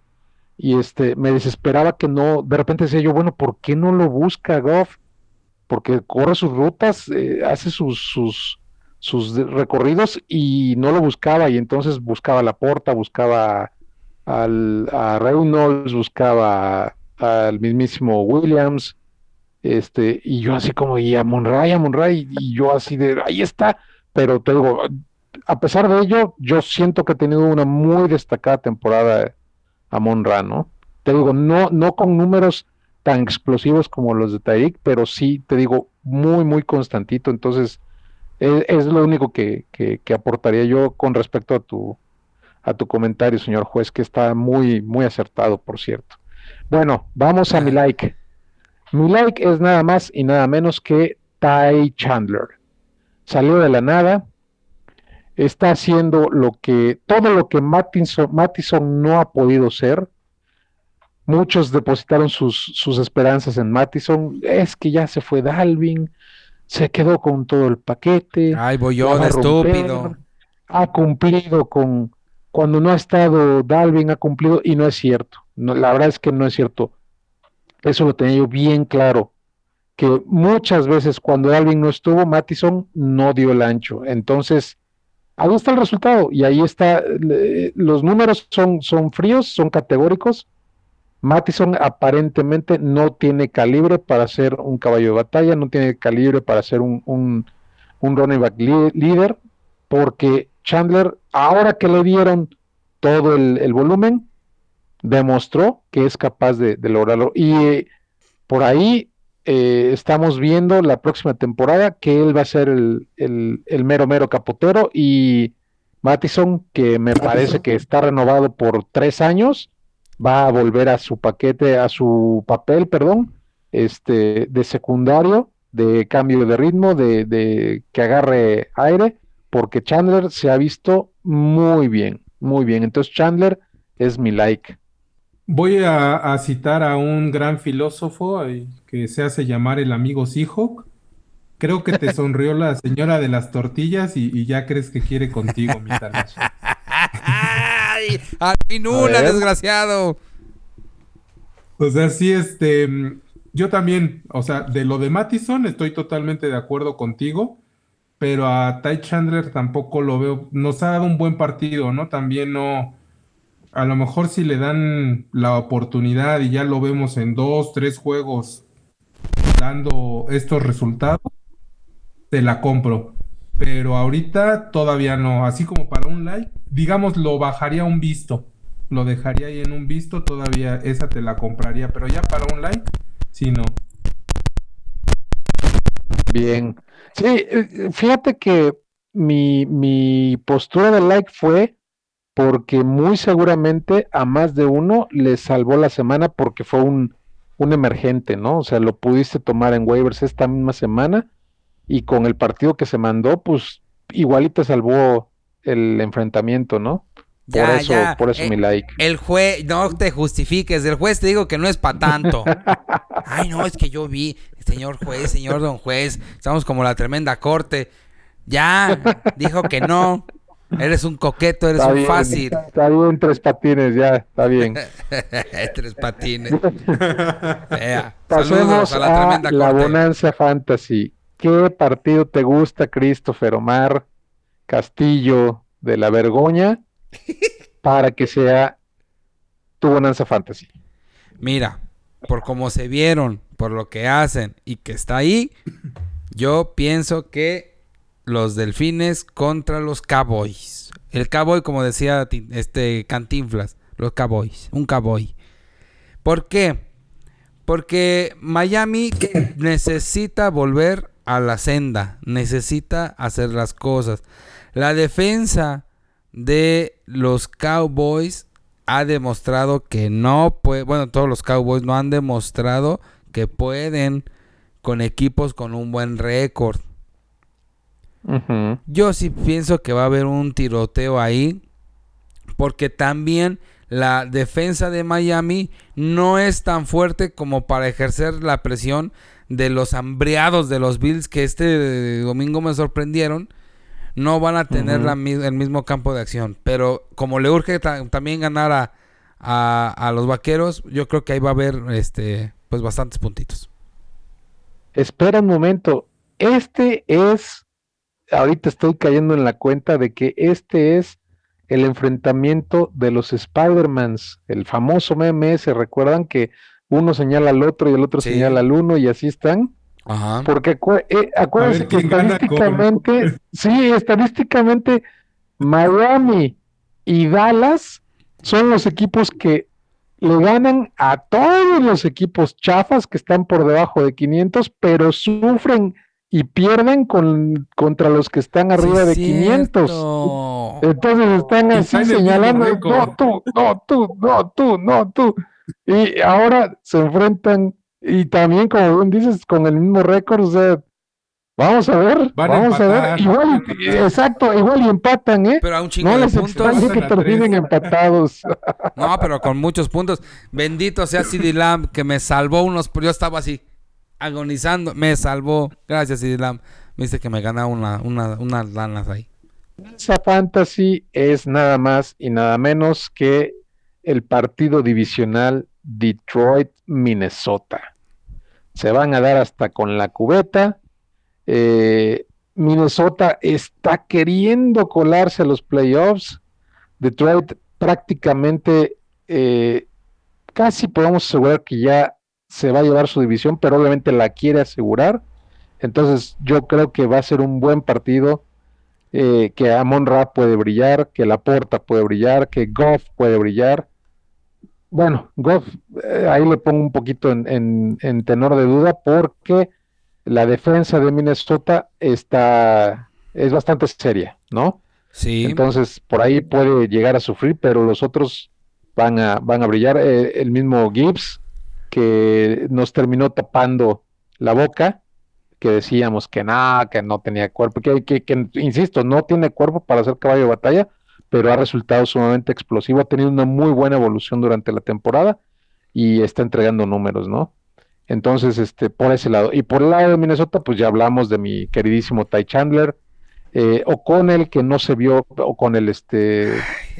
y este me desesperaba que no, de repente decía yo, bueno, ¿por qué no lo busca Goff? Porque corre sus rutas, eh, hace sus, sus, sus recorridos y no lo buscaba y entonces buscaba a Laporta, buscaba al, a Reynolds, buscaba al mismísimo Williams, este, y yo así como, y a Monray, a Monray, y yo así de, ahí está, pero te digo, a pesar de ello, yo siento que ha tenido una muy destacada temporada Amon Ra, ¿no? Te digo, no, no con números tan explosivos como los de Tyreek, pero sí, te digo, muy, muy constantito. Entonces, es, es lo único que, que, que aportaría yo con respecto a tu, a tu comentario, señor juez, que está muy, muy acertado, por cierto. Bueno, vamos a mi like. Mi like es nada más y nada menos que Ty Chandler. Salió de la nada, está haciendo lo que, todo lo que Mattison, Mattison no ha podido ser. Muchos depositaron sus, sus esperanzas en Mattison. Es que ya se fue Dalvin, se quedó con todo el paquete. Ay, romper, estúpido. Ha cumplido con, cuando no ha estado Dalvin, ha cumplido, y no es cierto. La verdad es que no es cierto. Eso lo tenía yo bien claro. Que muchas veces cuando Dalvin no estuvo, Mattison no dio el ancho. Entonces, ahí está el resultado. Y ahí está. Los números son, son fríos, son categóricos. Mattison aparentemente no tiene calibre para ser un caballo de batalla, no tiene calibre para ser un, un, un running back líder, porque Chandler, ahora que le dieron todo el, el volumen, demostró que es capaz de, de lograrlo. Y eh, por ahí eh, estamos viendo la próxima temporada que él va a ser el, el- el mero mero capotero. Y Mattison, que me parece que está renovado por tres años, va a volver a su paquete, a su papel, perdón, este, de secundario, de cambio de ritmo, de, de que agarre aire, porque Chandler se ha visto muy bien, muy bien. Entonces Chandler es mi like. Voy a, a citar a un gran filósofo eh, que se hace llamar el amigo Seahawk. Creo que te (laughs) sonrió la señora de las tortillas y, y ya crees que quiere contigo, mi. (laughs) Ay, al fin una, ver. desgraciado. O sea, sí, este, yo también, o sea, de lo de Mattison estoy totalmente de acuerdo contigo, pero a Ty Chandler tampoco lo veo, nos ha dado un buen partido, ¿no? También no, a lo mejor si le dan la oportunidad y ya lo vemos en dos, tres juegos dando estos resultados, te la compro. Pero ahorita todavía no, así como para un like, digamos, lo bajaría un visto. Lo dejaría ahí en un visto, todavía esa te la compraría, pero ya para un like, sí no. Bien. Sí, eh, fíjate que mi, mi postura de like fue porque muy seguramente a más de uno le salvó la semana porque fue un, un emergente, ¿no? O sea, lo pudiste tomar en waivers esta misma semana y con el partido que se mandó, pues igualito salvó el enfrentamiento, ¿no? Por eso, ya, por eso eh, mi like. El juez, no te justifiques, el juez te digo que no es para tanto. (laughs) Ay, no, es que yo vi, señor juez, señor don juez, estamos como la tremenda corte. Ya, dijo que no. Eres un coqueto, eres Está un bien, fácil. Está bien, tres patines, ya, está bien. (laughs) Tres patines. (laughs) Ea, Pasemos saludos a la tremenda la. Bonanza Fantasy. ¿Qué partido te gusta, Christopher Omar Castillo de la Vergoña, para que sea tu Bonanza Fantasy? Mira, por cómo se vieron, por lo que hacen y que está ahí, yo pienso que los delfines contra los cowboys. El cowboy, como decía este Cantinflas, los cowboys, un cowboy. ¿Por qué? Porque Miami necesita volver a la senda, necesita hacer las cosas. La defensa de los Cowboys ha demostrado que no puede, bueno, todos los Cowboys no han demostrado que pueden con equipos con un buen récord. Yo sí pienso que va a haber un tiroteo ahí. Porque también la defensa de Miami no es tan fuerte como para ejercer la presión de los hambriados de los Bills que este domingo me sorprendieron. No van a tener la el mismo campo de acción. Pero como le urge ta- también ganar a, a- a los vaqueros, yo creo que ahí va a haber este pues bastantes puntitos. Espera un momento. Este es, ahorita estoy cayendo en la cuenta de que este es el enfrentamiento de los Spider-Mans, el famoso meme ese. ¿Recuerdan que uno señala al otro y el otro Sí. señala al uno y así están? Ajá. Porque acu- eh, acuérdense que con- estadísticamente, sí, estadísticamente, Miami y Dallas son los equipos que le ganan a todos los equipos chafas que están por debajo de 500, pero sufren y pierden con, contra los que están arriba Sí, de 500. cierto. Entonces están Y así señalando, no tú, no tú, no tú, no tú. Y ahora se enfrentan, y también como dices, con el mismo récord, o sea, vamos a ver, Van vamos a, empatar, ver, igual, exacto, igual y empatan, ¿eh? Pero a un chingo No de les puntos. que terminen empatados. No, pero con muchos puntos. Bendito sea CD Lamb que me salvó unos. Yo estaba así, agonizando. Me salvó. Gracias, CD Lamb. Me dice que me gana una, una, unas lanas ahí. Esa fantasy es nada más y nada menos que el partido divisional Detroit-Minnesota. Se van a dar hasta con la cubeta. Eh, Minnesota está queriendo colarse a los playoffs. Detroit prácticamente eh, casi podemos asegurar que ya se va a llevar su división, pero obviamente la quiere asegurar. Entonces yo creo que va a ser un buen partido eh, que Amon Ra puede brillar, que Laporta puede brillar, que Goff puede brillar. Bueno, Goff, eh, ahí le pongo un poquito en, en- en tenor de duda porque la defensa de Minnesota está, es bastante seria, ¿no? Sí. Entonces, por ahí puede llegar a sufrir, pero los otros van a, van a brillar. Eh, el mismo Gibbs, que nos terminó tapando la boca, que decíamos que nada, que no tenía cuerpo, que, que, que, insisto, no tiene cuerpo para ser caballo de batalla, pero ha resultado sumamente explosivo, ha tenido una muy buena evolución durante la temporada y está entregando números, ¿no? Entonces, este, por ese lado. Y por el lado de Minnesota, pues ya hablamos de mi queridísimo Ty Chandler, eh, O'Connell, que no se vio, O'Connell, este,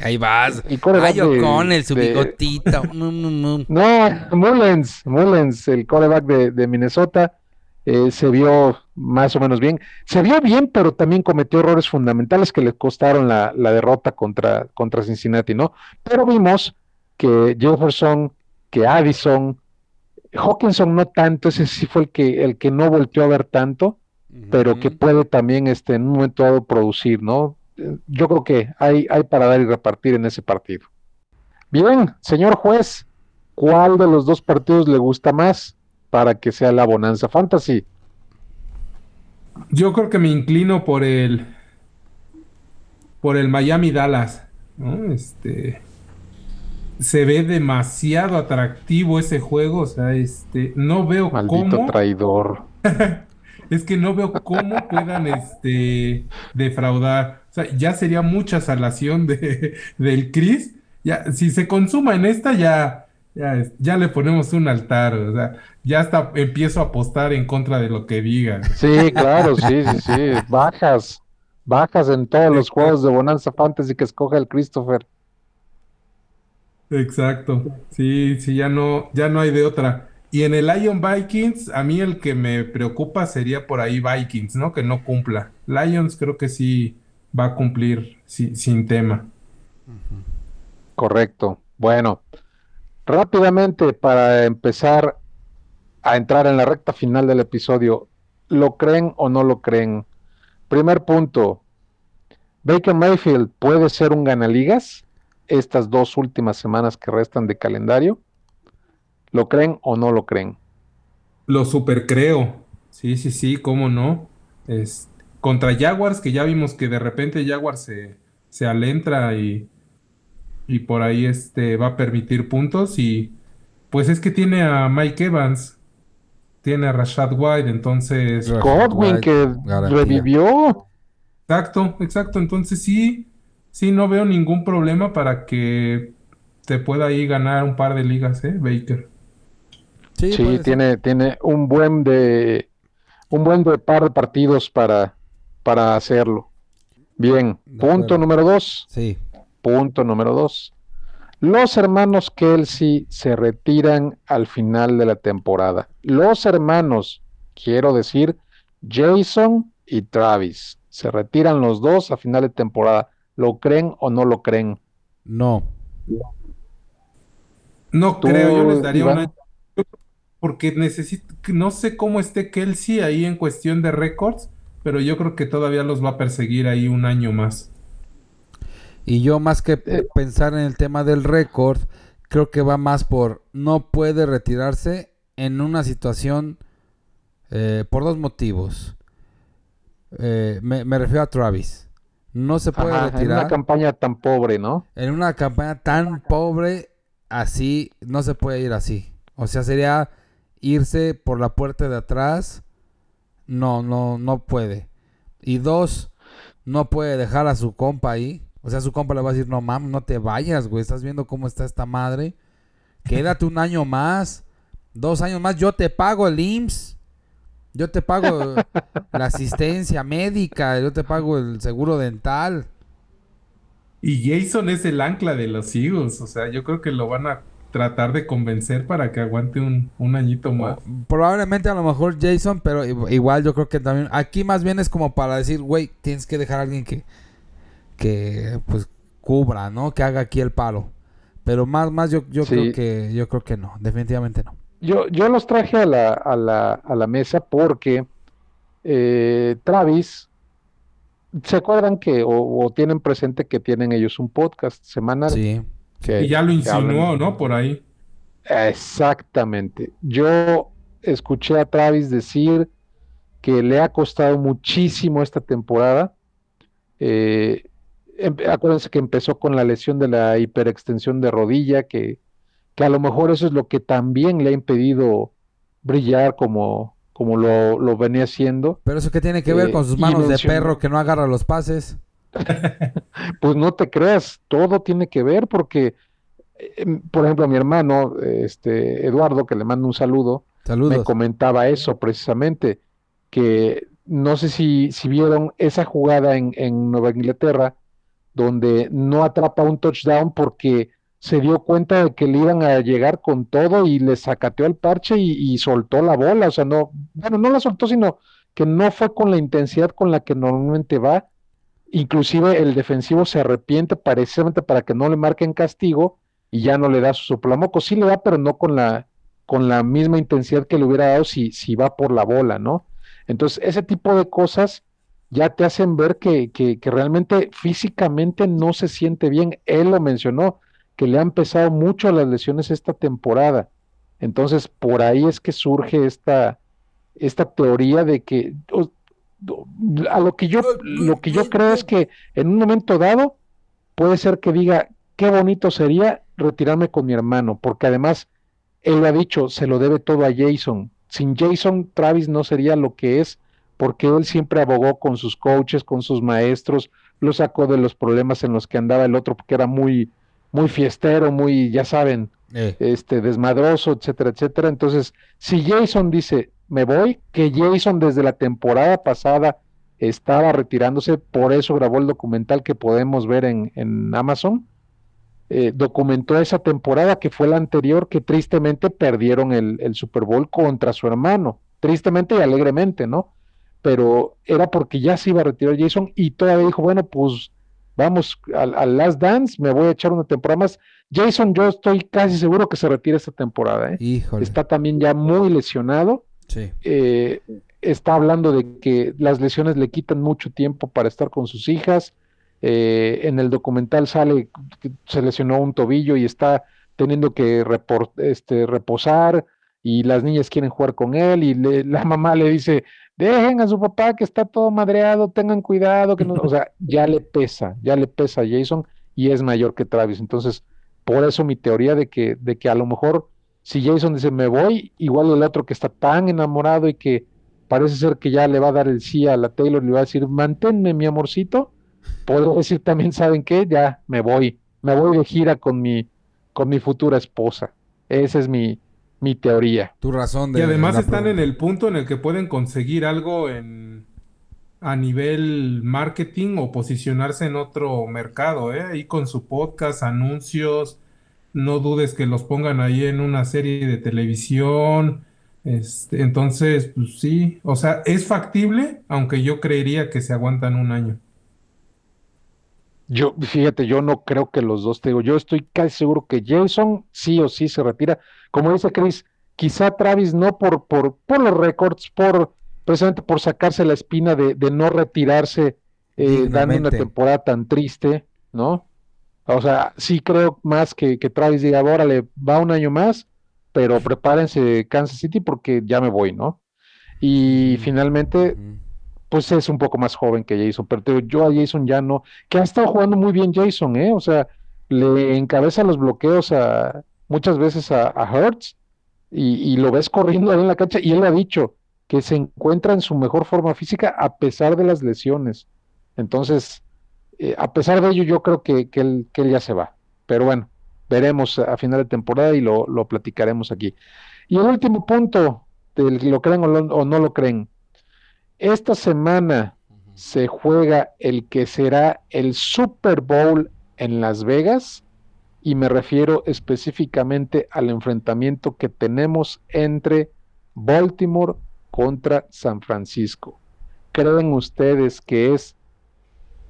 Ahí vas. el Ay, de- O'Connell, su de- bigotito. Mm, mm, mm. no, Mullens, Mullens, el de, de Minnesota, eh, se vio más o menos bien. Se vio bien, pero también cometió errores fundamentales que le costaron la, la derrota contra, contra Cincinnati, ¿no? Pero vimos que Jefferson, que Addison, Hawkinson no tanto, ese sí fue el que, el que no volteó a ver tanto, pero que puede también este, en un momento dado producir, ¿no? Yo creo que hay, hay para dar y repartir en ese partido. Bien, señor juez, ¿cuál de los dos partidos le gusta más para que sea la Bonanza Fantasy? Yo creo que me inclino por el por el Miami Dallas, ¿no? Este se ve demasiado atractivo ese juego, o sea, este no veo Maldito cómo traidor. (laughs) es que no veo cómo puedan este, defraudar. O sea, ya sería mucha salación de, (laughs) del Chris. Ya, si se consuma en esta, ya, ya, ya le ponemos un altar. O sea, ya hasta empiezo a apostar en contra de lo que digan. Sí, claro, sí, sí, sí. Bajas, bajas en todos los juegos de Bonanza Fantasy que escoge el Christopher. Exacto. Sí, sí, ya no, ya no hay de otra. Y en el Lion Vikings, a mí el que me preocupa sería por ahí Vikings, ¿no? Que no cumpla. Lions creo que sí va a cumplir sin tema. Correcto. Bueno, rápidamente para empezar a entrar en la recta final del episodio, ¿lo creen o no lo creen? Primer punto, Baker Mayfield puede ser un ganaligas estas dos últimas semanas que restan de calendario. ¿Lo creen o no lo creen? Lo super creo. Sí, sí, sí, cómo no. Es, contra Jaguars, que ya vimos que de repente Jaguars se, se alentra y, y por ahí este, va a permitir puntos. Y pues es que tiene a Mike Evans, tiene a Rashad White, entonces. Godwin que revivió. Exacto, exacto. Entonces sí, sí, no veo ningún problema para que te pueda ahí ganar un par de ligas, ¿eh, Baker? Sí, tiene, tiene un buen de un buen de par de partidos para, para hacerlo. Bien, punto número dos. Sí. Punto número dos. Los hermanos Kelsey se retiran al final de la temporada. Los hermanos, quiero decir, Jason y Travis. Se retiran los dos a final de temporada. ¿Lo creen o no lo creen? No. No creo, yo les daría una porque necesito, no sé cómo esté Kelsey ahí en cuestión de récords, pero yo creo que todavía los va a perseguir ahí un año más. Y yo más que eh. pensar en el tema del récord, creo que va más por no puede retirarse en una situación eh, por dos motivos. Eh, me, refiero a Travis. No se puede retirar. En una campaña tan pobre, ¿no? En una campaña tan pobre, así, no se puede ir así. O sea, sería irse por la puerta de atrás, no, no, no puede. Y dos, no puede dejar a su compa ahí. O sea, su compa le va a decir, no mames, no te vayas, güey. Estás viendo cómo está esta madre. Quédate un año más, dos años más. Yo te pago el IMSS. Yo te pago (laughs) la asistencia médica. Yo te pago el seguro dental. Y Jason es el ancla de los hijos. O sea, yo creo que lo van a tratar de convencer para que aguante un, un añito más. Probablemente a lo mejor Jason, pero igual yo creo que también aquí más bien es como para decir, güey, tienes que dejar a alguien que que pues cubra, ¿no? Que haga aquí el palo. Pero más más yo yo creo que yo creo que no, definitivamente no. Yo yo los traje a la a la, a la mesa porque eh, Travis ¿Se acuerdan que, o, tienen presente que tienen ellos un podcast semanal? Sí y ya lo insinuó, ¿no? Por ahí. Exactamente. Yo escuché a Travis decir que le ha costado muchísimo esta temporada. Eh, acuérdense que empezó con la lesión de la hiperextensión de rodilla, que, que, a lo mejor eso es lo que también le ha impedido brillar como, como lo, lo venía haciendo. Pero eso que tiene que ver eh, con sus manos de perro que no agarra los pases. (laughs) pues no te creas, todo tiene que ver porque, em, por ejemplo, mi hermano, este Eduardo, que le mando un saludo, me comentaba eso precisamente, que no sé si, si vieron esa jugada en, en, Nueva Inglaterra, donde no atrapa un touchdown porque se dio cuenta de que le iban a llegar con todo y le sacateó el parche y, y soltó la bola, o sea, no, bueno, no la soltó, sino que no fue con la intensidad con la que normalmente va Inclusive el defensivo se arrepiente precisamente para que no le marquen castigo y ya no le da su soplamoco. Sí le da, pero no con la, con la misma intensidad que le hubiera dado si, si va por la bola, ¿no? Entonces, ese tipo de cosas ya te hacen ver que, que, que, realmente físicamente no se siente bien. Él lo mencionó, que le han pesado mucho las lesiones esta temporada. Entonces, por ahí es que surge esta, esta teoría de que a lo que yo lo que yo creo es que en un momento dado puede ser que diga qué bonito sería retirarme con mi hermano, porque además él lo ha dicho, se lo debe todo a Jason. Sin Jason, Travis no sería lo que es porque él siempre abogó con sus coaches, con sus maestros, lo sacó de los problemas en los que andaba el otro, porque era muy, muy fiestero, muy, ya saben, Eh, este, desmadroso, etcétera, etcétera. Entonces, si Jason dice, me voy, que Jason desde la temporada pasada estaba retirándose, por eso grabó el documental que podemos ver en, en Amazon. eh, documentó esa temporada que fue la anterior, que tristemente perdieron el, el Super Bowl contra su hermano, tristemente y alegremente, ¿no? Pero era porque ya se iba a retirar Jason y todavía dijo, bueno, pues vamos al, al Last Dance, me voy a echar una temporada más. Jason, yo estoy casi seguro que se retira esta temporada, ¿eh? híjole. Está también ya muy lesionado. Sí. eh, está hablando de que las lesiones le quitan mucho tiempo para estar con sus hijas. eh, en el documental sale que se lesionó un tobillo y está teniendo que este, reposar y las niñas quieren jugar con él y le- la mamá le dice, dejen a su papá que está todo madreado, tengan cuidado, que no, o sea, ya le pesa, ya le pesa a Jason y es mayor que Travis. Entonces, por eso mi teoría de que, de que a lo mejor si Jason dice me voy, igual el otro que está tan enamorado y que parece ser que ya le va a dar el sí a la Taylor, le va a decir, manténme mi amorcito, podría decir también, ¿saben qué? Ya me voy, me voy de gira con mi, con mi futura esposa. Esa es mi, mi teoría. Tu razón Y de además la están en el punto en el que pueden conseguir algo en a nivel marketing o posicionarse en otro mercado, ¿eh? Ahí con su podcast, anuncios, no dudes que los pongan ahí en una serie de televisión. Este, entonces, pues sí, o sea, es factible, aunque yo creería que se aguantan un año. Yo, fíjate, yo no creo que los dos, te digo, yo estoy casi seguro que Jason sí o sí se retira. Como dice Chris, quizá Travis no por, por, por los récords, por precisamente por sacarse la espina de, de no retirarse eh, dando una temporada tan triste, ¿no? O sea, sí creo más que, que Travis diga, órale, va un año más, pero prepárense Kansas City porque ya me voy, ¿no? Y finalmente. Pues es un poco más joven que Jason, pero yo a Jason ya no, que ha estado jugando muy bien Jason, ¿eh? O sea, le encabeza los bloqueos a muchas veces a, Hurts y, lo ves corriendo ahí en la cancha y él ha dicho que se encuentra en su mejor forma física a pesar de las lesiones. Entonces, eh, a pesar de ello, yo creo que, que él, que ya se va. Pero bueno, veremos a final de temporada y lo, lo platicaremos aquí. Y el último punto, del lo creen o, lo- o no lo creen. Esta semana se juega el que será el Super Bowl en Las Vegas y me refiero específicamente al enfrentamiento que tenemos entre Baltimore contra San Francisco. ¿Creen ustedes que es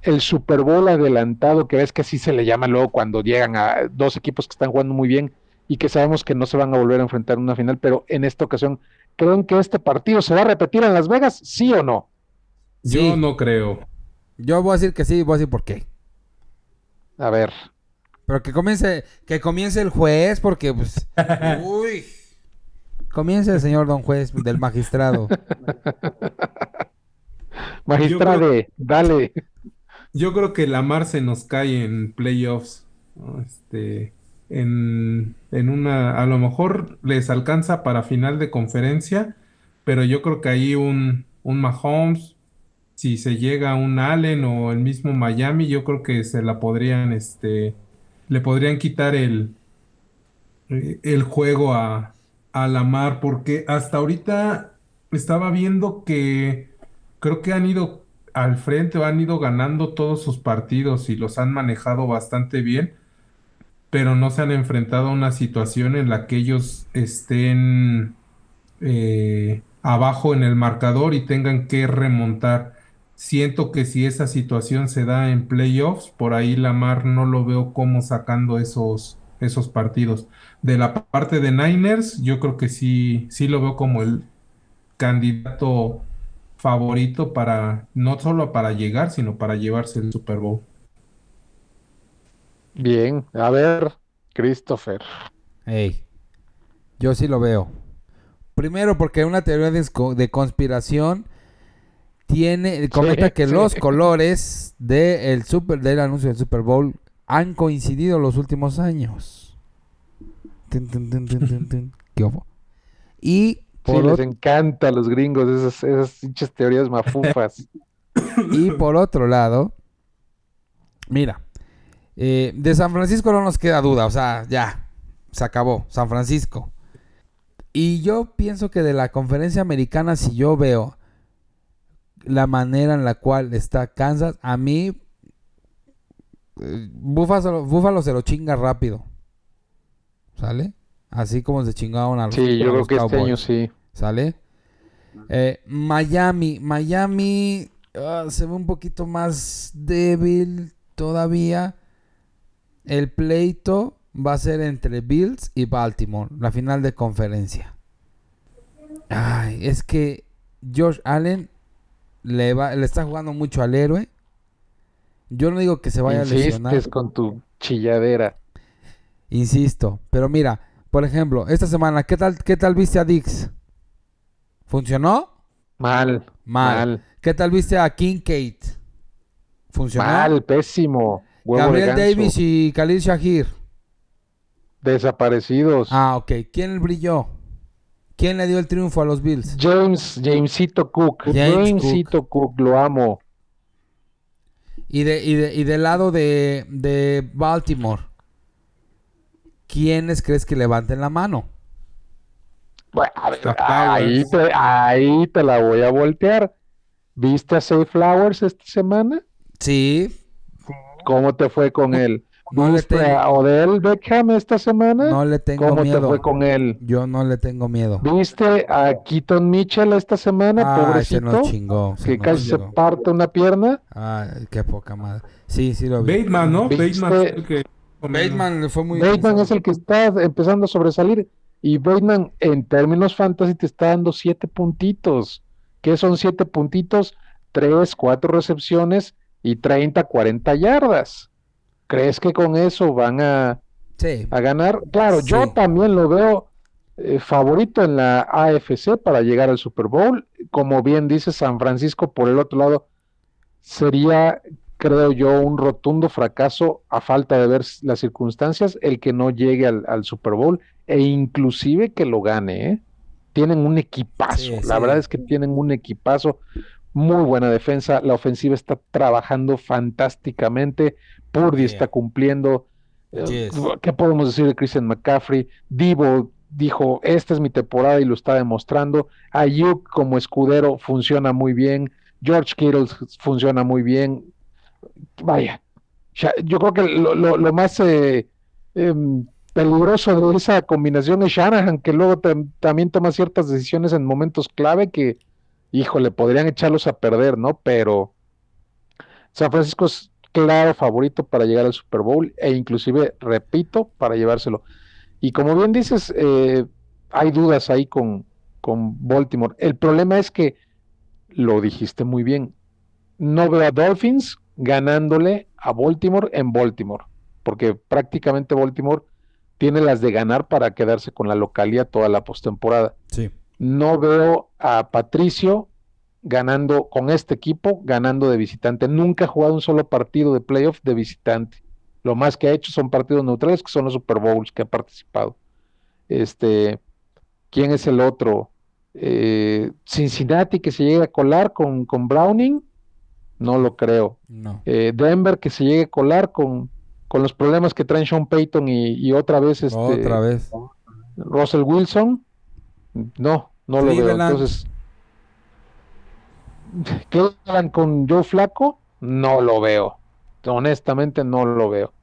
el Super Bowl adelantado, que ves que así se le llama luego cuando llegan a dos equipos que están jugando muy bien y que sabemos que no se van a volver a enfrentar en una final, pero en esta ocasión, ¿creen que este partido se va a repetir en Las Vegas? ¿Sí o no? Yo no creo. Yo voy a decir que sí, voy a decir por qué. A ver, Pero que comience, que comience el juez, porque pues. (laughs) uy. Comience el señor don juez del magistrado. (laughs) magistrade, dale. Yo creo que Lamar se nos cae en playoffs. Este, en, en una, a lo mejor les alcanza para final de conferencia, pero yo creo que ahí un, un Mahomes, si se llega a un Allen o el mismo Miami, yo creo que se la podrían, este, le podrían quitar el, el juego a, a Lamar, porque hasta ahorita estaba viendo que creo que han ido al frente o han ido ganando todos sus partidos y los han manejado bastante bien, pero no se han enfrentado a una situación en la que ellos estén eh, abajo en el marcador y tengan que remontar. Siento que si esa situación se da en playoffs, por ahí Lamar no lo veo como sacando esos, esos partidos. De la parte de Niners, yo creo que sí, sí lo veo como el candidato favorito para, no solo para llegar, sino para llevarse el Super Bowl. Bien, a ver, Christopher. Ey, yo sí lo veo. Primero porque una teoría de, conspiración tiene (laughs) comenta que sí. los colores del super del anuncio del Super Bowl han coincidido los últimos años. (laughs) ¿Qué? Y Sí, Por les ot- encanta a los gringos esas, esas teorías mafufas. (coughs) Y por otro lado, mira, eh, de San Francisco no nos queda duda, o sea, ya, se acabó, San Francisco. Y yo pienso que de la conferencia americana, si yo veo la manera en la cual está Kansas, a mí eh, Buffalo se lo chinga rápido. ¿Sale? Así como se chingaron a los, Sí, yo creo que este año sí. ¿Sale? Eh, Miami, Miami ah, se ve un poquito más débil todavía. El pleito va a ser entre Bills y Baltimore, la final de conferencia. Ay, es que Josh Allen le, va, le está jugando mucho al héroe. Yo no digo que se vaya a lesionar. Insistes con tu chilladera. Insisto, pero mira, por ejemplo, esta semana, ¿qué tal, qué tal viste a Dix? ¿Funcionó? Mal, Mal. mal, ¿Qué tal viste a Kincaid? ¿Funcionó? mal, pésimo. Huevo Gabriel. Davis y Khalil Shahir. Desaparecidos. Ah, ok. ¿Quién brilló? ¿Quién le dio el triunfo a los Bills? James, Jamesito Cook. James Jamesito Cook. lo amo. Y, de, y, de- y del lado de, de Baltimore, ¿quiénes crees que levanten la mano? Bueno, a ver, Está ahí, te, ahí te la voy a voltear. ¿Viste a Safe Flowers esta semana? Sí, ¿Cómo te fue con él? (laughs) No le ¿Viste tengo- a Odell Beckham esta semana? no le tengo ¿Cómo te miedo. fue con él? Yo no le tengo miedo. ¿Viste a Keaton Mitchell esta semana? Ah, se nos Pobrecito. chingó. se Que nos casi se parte una pierna. Ay, qué poca madre. Sí, sí lo vi. Bateman, ¿no? ¿Viste? Bateman es el que... Bateman le fue muy Bateman es el que está empezando a sobresalir. Y Bateman, en términos fantasy, te está dando siete puntitos. ¿Qué son siete puntitos? Tres, cuatro recepciones y 30, 40 yardas. ¿Crees que con eso van a, Sí. a ganar? Claro, yo también lo veo eh, favorito en la AFC para llegar al Super Bowl. Como bien dice San Francisco, por el otro lado, sería, creo yo, un rotundo fracaso a falta de ver las circunstancias el que no llegue al, al Super Bowl e inclusive que lo gane. ¿eh? Tienen un equipazo, Sí, la verdad es que tienen un equipazo. Muy buena defensa, la ofensiva está trabajando fantásticamente, Purdy Yeah. está cumpliendo. Eh, Yes. ¿Qué podemos decir de Christian McCaffrey? Divo dijo, esta es mi temporada y lo está demostrando. Ayuk como escudero funciona muy bien. George Kittle funciona muy bien. Vaya, yo creo que lo, lo- lo más eh, em, peligroso de esa combinación es Shanahan, que luego tam- también toma ciertas decisiones en momentos clave que, híjole, podrían echarlos a perder, ¿no? Pero San Francisco es claro favorito para llegar al Super Bowl e inclusive, repito, para llevárselo. Y como bien dices, eh, hay dudas ahí con, con Baltimore. El problema es que, lo dijiste muy bien, no veo a Dolphins ganándole a Baltimore en Baltimore, porque prácticamente Baltimore tiene las de ganar para quedarse con la localía toda la postemporada. Sí. No veo a Patricio ganando con este equipo, ganando de visitante. Nunca ha jugado un solo partido de playoff de visitante. Lo más que ha hecho son partidos neutrales, que son los Super Bowls que ha participado. Este, ¿quién es el otro? Eh, Cincinnati que se llegue a colar con, con Browning, no lo creo. No. Eh, Denver que se llegue a colar con, con los problemas que traen Sean Payton y, y otra vez este, Otra vez. Russell Wilson, no, no lo veo. Entonces, Cleveland con Joe Flaco, no lo veo. Honestamente, no lo veo.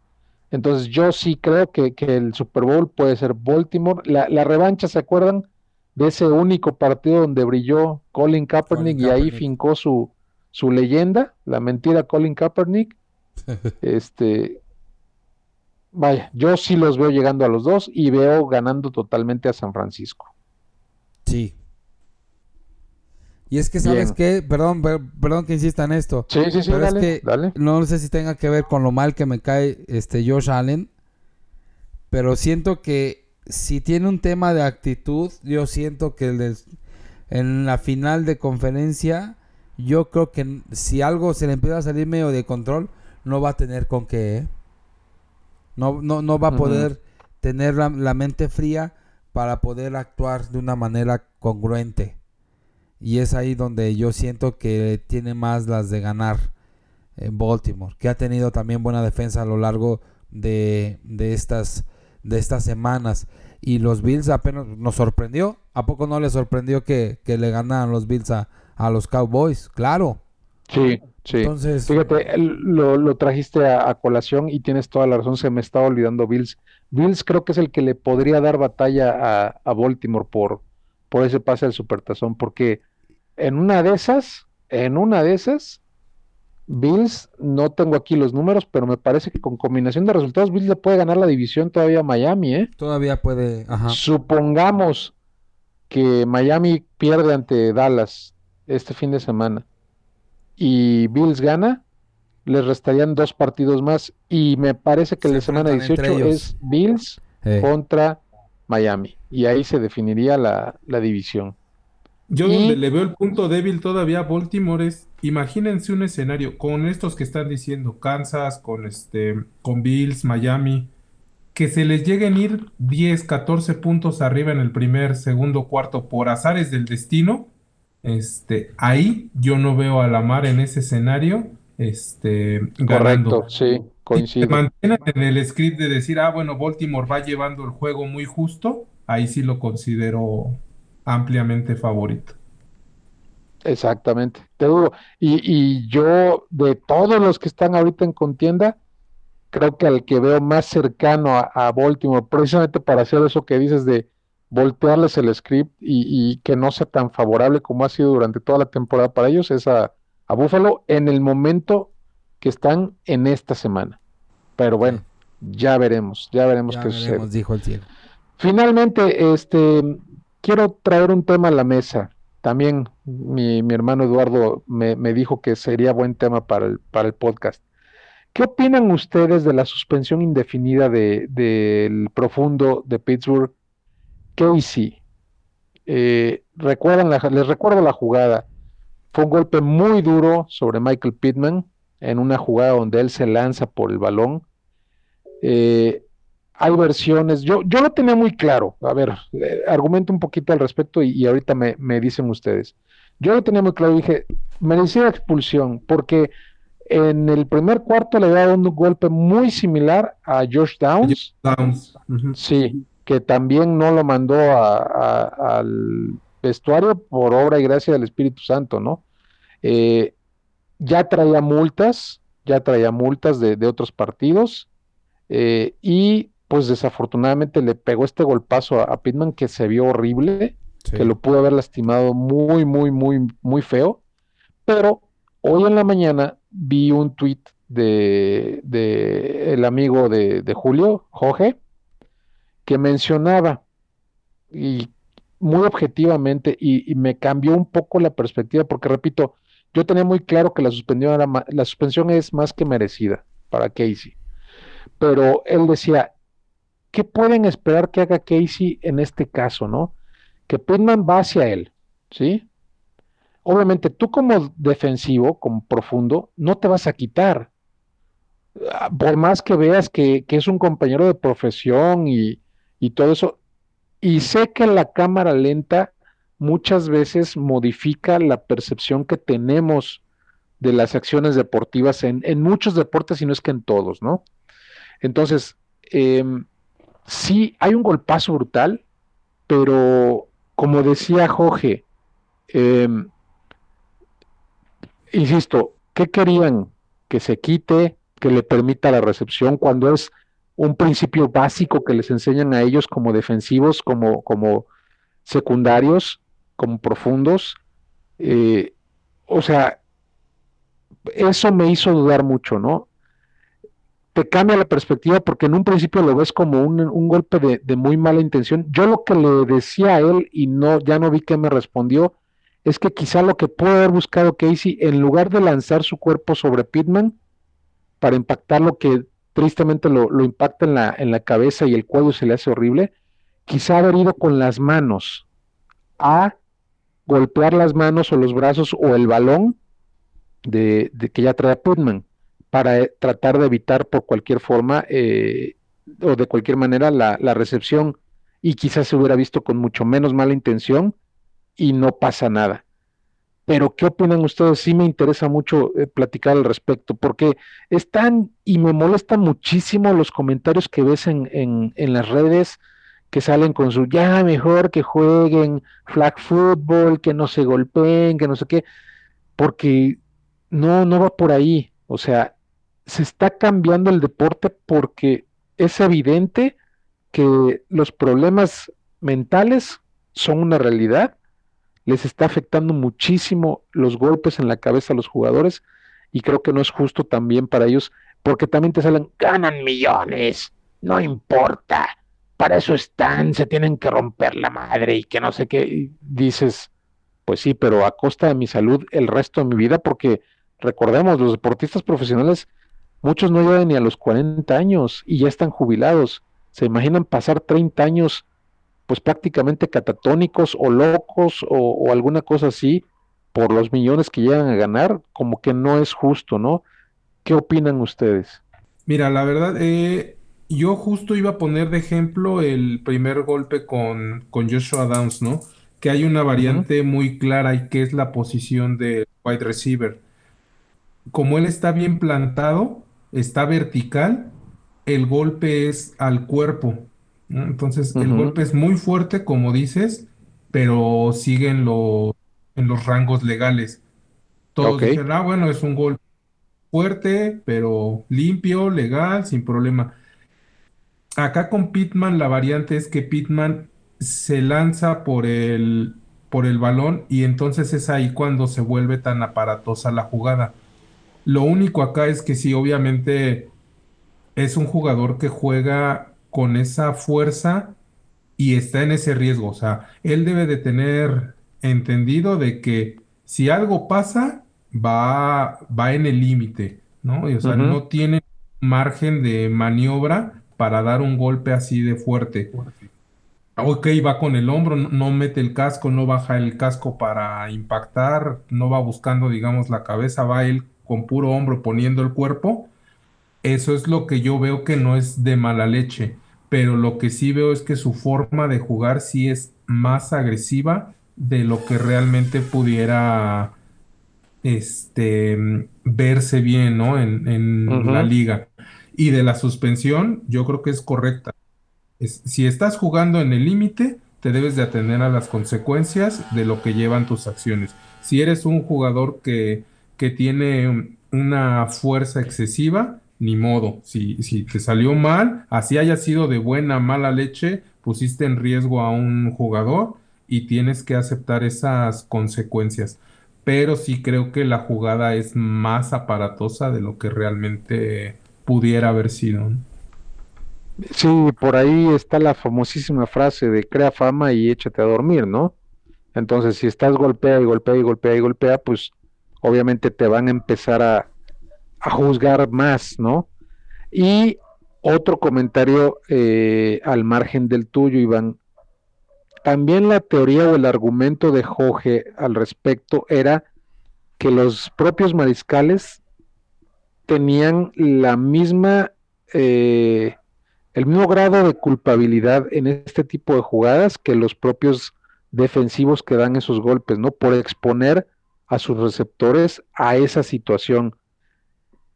Entonces, yo sí creo que, que el Super Bowl puede ser Baltimore. La, la revancha, ¿se acuerdan? De ese único partido donde brilló Colin Kaepernick Colin y ahí Kaepernick. fincó su, su leyenda, la mentira Colin Kaepernick. (laughs) Este, vaya, yo sí los veo llegando a los dos y veo ganando totalmente a San Francisco. Sí. Y es que, ¿sabes Bien. qué? Perdón, per- perdón que insista en esto. Sí, sí, sí, Pero es que dale. no sé si tenga que ver con lo mal que me cae este Josh Allen. Pero siento que si tiene un tema de actitud, yo siento que el en la final de conferencia, yo creo que si algo se le empieza a salir medio de control, no va a tener con qué. ¿eh? No, no, no va a poder tener la, la mente fría para poder actuar de una manera congruente. Y es ahí donde yo siento que tiene más las de ganar en Baltimore, que ha tenido también buena defensa a lo largo de, de, estas, de estas semanas. Y los Bills apenas nos sorprendió. ¿A poco no le sorprendió que, que le ganaran los Bills a, a los Cowboys? Claro. Sí, sí. Entonces, Fíjate, lo, lo trajiste a, a colación y tienes toda la razón, se me estaba olvidando Bills. Bills creo que es el que le podría dar batalla a, a Baltimore por, por ese pase al Supertazón, porque en una de esas, en una de esas, Bills, no tengo aquí los números, pero me parece que con combinación de resultados, Bills le puede ganar la división todavía a Miami, ¿eh? todavía puede. Ajá. Supongamos que Miami pierde ante Dallas este fin de semana y Bills gana, les restarían dos partidos más y me parece que Se la semana enfrentan entre 18 ellos. es Bills Eh, contra Miami y ahí se definiría la, la división. Yo donde le veo el punto débil todavía a Baltimore es, imagínense un escenario con estos que están diciendo, Kansas, con este, con Bills, Miami, que se les lleguen a ir 10, 14 puntos arriba en el primer, segundo, cuarto por azares del destino. Este, ahí yo no veo a Lamar en ese escenario, este, ganando. Correcto, sí, Si se coincido. mantienen en el script de decir, ah, bueno, Baltimore va llevando el juego muy justo, ahí sí lo considero ampliamente favorito. Exactamente, te digo, y, y yo de todos los que están ahorita en contienda, creo que al que veo más cercano a, a Baltimore, precisamente para hacer eso que dices de voltearles el script y, y que no sea tan favorable como ha sido durante toda la temporada para ellos, es a, a Buffalo en el momento que están en esta semana. Pero bueno, ya veremos, ya veremos ya qué sucede. dijo el cielo. Finalmente, este, quiero traer un tema a la mesa. También mi, mi hermano Eduardo me, me dijo que sería buen tema para el, para el podcast. ¿Qué opinan ustedes de la suspensión indefinida de, del profundo de Pittsburgh, Casey? Eh, recuerdan la- les recuerdo la jugada. Fue un golpe muy duro sobre Michael Pittman en una jugada donde él se lanza por el balón. Eh, hay versiones, yo, yo lo tenía muy claro, a ver, eh, argumento un poquito al respecto y, y ahorita me, me dicen ustedes. Yo lo tenía muy claro, dije, merecía expulsión, porque en el primer cuarto le había dado un golpe muy similar a Josh Downs, Downs. Ujú. sí, que también no lo mandó a- a- al vestuario por obra y gracia del Espíritu Santo, ¿no? Eh, ya traía multas, ya traía multas de, de otros partidos, eh, y pues desafortunadamente le pegó este golpazo a, a Pittman que se vio horrible, Sí. que lo pudo haber lastimado muy, muy, muy, muy feo, pero hoy en la mañana vi un tuit de, de el amigo de, de Julio, Jorge, que mencionaba y muy objetivamente y, y me cambió un poco la perspectiva porque repito, yo tenía muy claro que la suspensión era la suspensión es más que merecida para Casey. Pero él decía, ¿qué pueden esperar que haga Casey en este caso, no? Que Pittman va hacia él, ¿sí? Obviamente tú como defensivo, como profundo, no te vas a quitar. Ah, Por más que veas que, que es un compañero de profesión y, y todo eso, y sé que la cámara lenta muchas veces modifica la percepción que tenemos de las acciones deportivas en, en muchos deportes y no es que en todos, ¿no? Entonces, em, sí, hay un golpazo brutal, pero como decía Jorge, em, insisto, ¿qué querían? Que se quite, que le permita la recepción cuando es un principio básico que les enseñan a ellos como defensivos, como, como secundarios, como profundos. Eh, o sea, eso me hizo dudar mucho, ¿no? Te cambia la perspectiva porque en un principio lo ves como un, un golpe de, de muy mala intención. Yo lo que le decía a él y no, ya no vi que me respondió, es que quizá lo que pudo haber buscado Casey, en lugar de lanzar su cuerpo sobre Pittman para impactar lo que tristemente lo, lo impacta en la, en la cabeza y el cuello se le hace horrible, quizá haber ido con las manos a golpear las manos o los brazos o el balón de, de que ya trae Pittman para eh, tratar de evitar por cualquier forma eh, o de cualquier manera la, la recepción y quizás se hubiera visto con mucho menos mala intención y no pasa nada. Pero, ¿qué opinan ustedes? Sí me interesa mucho eh, platicar al respecto, porque están y me molesta muchísimo los comentarios que ves en, en, en las redes que salen con su ya mejor que jueguen flag football, que no se golpeen, que no sé qué, porque no, no va por ahí. O sea, se está cambiando el deporte porque es evidente que los problemas mentales son una realidad, les está afectando muchísimo los golpes en la cabeza a los jugadores y creo que no es justo también para ellos porque también te salen, ganan millones, no importa, para eso están, se tienen que romper la madre y que no sé qué, dices, pues sí, pero a costa de mi salud el resto de mi vida, porque recordemos, los deportistas profesionales, muchos no llegan ni a los 40 años y ya están jubilados. Se imaginan pasar 30 años, pues prácticamente catatónicos o locos o, o alguna cosa así, por los millones que llegan a ganar, como que no es justo, ¿no? ¿Qué opinan ustedes? Mira, la verdad, eh, yo justo iba a poner de ejemplo el primer golpe con, con Joshua Downs, ¿no? Que hay una variante muy clara y que es la posición de wide receiver. Como él está bien plantado, está vertical, el golpe es al cuerpo. ¿no? Entonces, el golpe es muy fuerte, como dices, pero sigue en, lo- en los rangos legales. Todos Ok. dicen, ah, bueno, es un golpe fuerte, pero limpio, legal, sin problema. Acá con Pitman la variante es que Pitman se lanza por el, por el balón y entonces es ahí cuando se vuelve tan aparatosa la jugada. Lo único acá es que sí, obviamente es un jugador que juega con esa fuerza y está en ese riesgo. O sea, él debe de tener entendido de que si algo pasa, va, va en el límite, ¿no? Y, o sea, no tiene margen de maniobra para dar un golpe así de fuerte. Ok, va con el hombro, no, no mete el casco, no baja el casco para impactar, no va buscando, digamos, la cabeza, va él con puro hombro poniendo el cuerpo. Eso es lo que yo veo que no es de mala leche, pero lo que sí veo es que su forma de jugar sí es más agresiva de lo que realmente pudiera este, verse bien, ¿no? En, en la liga. Y de la suspensión, yo creo que es correcta. Es- si estás jugando en el límite, te debes de atender a las consecuencias de lo que llevan tus acciones. Si eres un jugador que, que tiene una fuerza excesiva, ni modo. Si, si te salió mal, así haya sido de buena, mala leche, pusiste en riesgo a un jugador y tienes que aceptar esas consecuencias. Pero sí creo que la jugada es más aparatosa de lo que realmente pudiera haber sido. Sí, por ahí está la famosísima frase de crea fama y échate a dormir, ¿no? Entonces, si estás golpea y golpea y golpea y golpea, pues obviamente te van a empezar a, a juzgar más, ¿no? Y otro comentario eh, al margen del tuyo, Iván. También la teoría o el argumento de Jorge al respecto era que los propios mariscales tenían la misma, eh, el mismo grado de culpabilidad en este tipo de jugadas que los propios defensivos que dan esos golpes, ¿no? Por exponer a sus receptores a esa situación.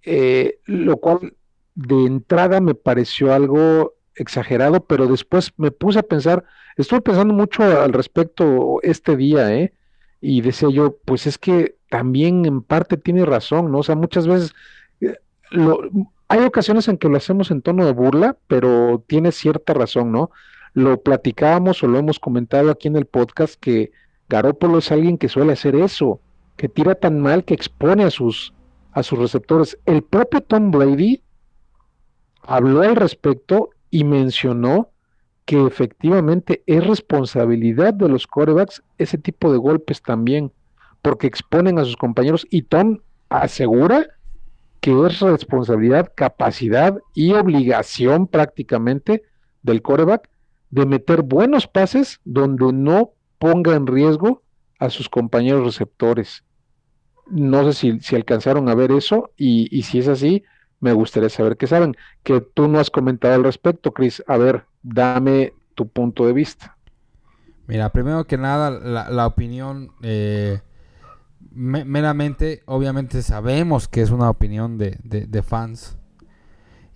Eh, lo cual de entrada me pareció algo exagerado, pero después me puse a pensar, estuve pensando mucho al respecto este día, ¿eh? Y decía yo, pues es que también en parte tiene razón, ¿no? O sea, muchas veces eh, lo, hay ocasiones en que lo hacemos en tono de burla, pero tiene cierta razón, ¿no? Lo platicábamos o lo hemos comentado aquí en el podcast que Garópolo es alguien que suele hacer eso, que tira tan mal que expone a sus, a sus receptores. El propio Tom Brady habló al respecto y mencionó que efectivamente es responsabilidad de los corebacks ese tipo de golpes también, porque exponen a sus compañeros y Tom asegura que es responsabilidad, capacidad y obligación prácticamente del coreback de meter buenos pases donde no ponga en riesgo a sus compañeros receptores. No sé si, si alcanzaron a ver eso y, y, si es así, me gustaría saber qué saben. Que tú no has comentado al respecto, Chris. A ver, dame tu punto de vista. Mira, primero que nada, la, opinión, eh, me- meramente, obviamente sabemos que es una opinión de, de- de fans.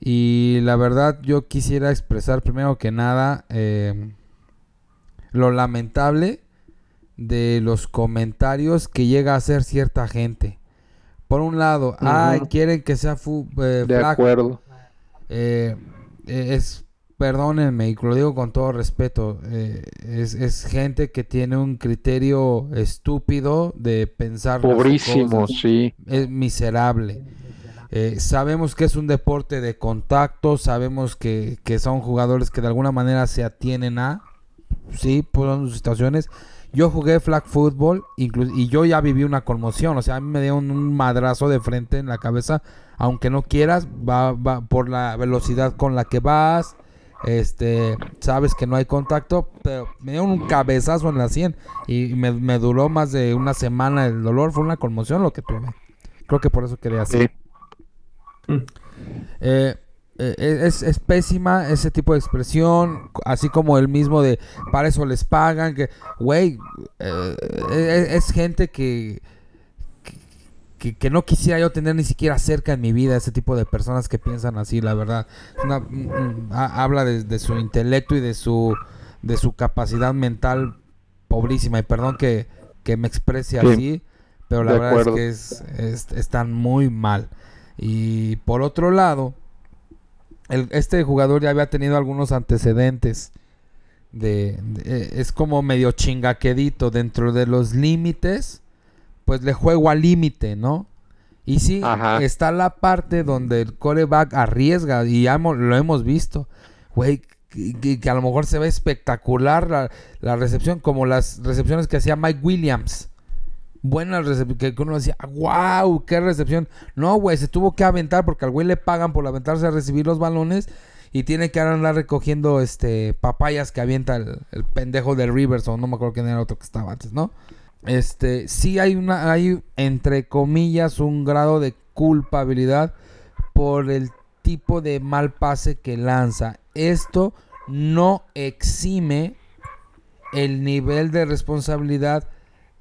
Y la verdad, yo quisiera expresar primero que nada eh, lo lamentable de los comentarios que llega a hacer cierta gente. Por un lado, ay, quieren que sea fu- eh, De acuerdo. eh, eh, es, perdónenme, y lo digo con todo respeto, eh, es, es gente que tiene un criterio estúpido de pensar Pobrísimo, sí. Es miserable. Eh, sabemos que es un deporte de contacto, sabemos que, que son jugadores que de alguna manera se atienen a, sí, por sus situaciones. Yo jugué flag football inclu- y yo ya viví una conmoción, o sea, a mí me dio un, madrazo de frente en la cabeza, aunque no quieras, va, va por la velocidad con la que vas, este, sabes que no hay contacto, pero me dio un cabezazo en la sien y me, me duró más de una semana el dolor, fue una conmoción lo que tuve. Creo que por eso quería hacer. Sí. Eh, eh, es, es pésima ese tipo de expresión, así como el mismo de para eso les pagan, que, güey, eh, eh, es, gente que, que, que no quisiera yo tener ni siquiera cerca en mi vida, ese tipo de personas que piensan así, la verdad. Una- mm, mm, ha- habla de, de su intelecto y de su, de su capacidad mental pobrísima, y perdón que, que me exprese Sí, así, pero la de verdad es que es, es- están muy mal. Y por otro lado, el- este jugador ya había tenido algunos antecedentes. De, de- eh, es como medio chingaquedito dentro de los límites. Pues le juego al límite, ¿no? Y sí, Ajá. está la parte donde el coreback arriesga y ya hemos- lo hemos visto. Güey, que, que- que a lo mejor se ve espectacular la, la recepción, como las recepciones que hacía Mike Williams. Buenas recepciones, que uno decía, wow, qué recepción. No, güey, se tuvo que aventar porque al güey le pagan por aventarse a recibir los balones y tiene que andar recogiendo este papayas que avienta el, el pendejo de Rivers o no me acuerdo quién era otro que estaba antes, ¿no? Este, sí hay una, hay entre comillas un grado de culpabilidad por el tipo de mal pase que lanza. Esto no exime el nivel de responsabilidad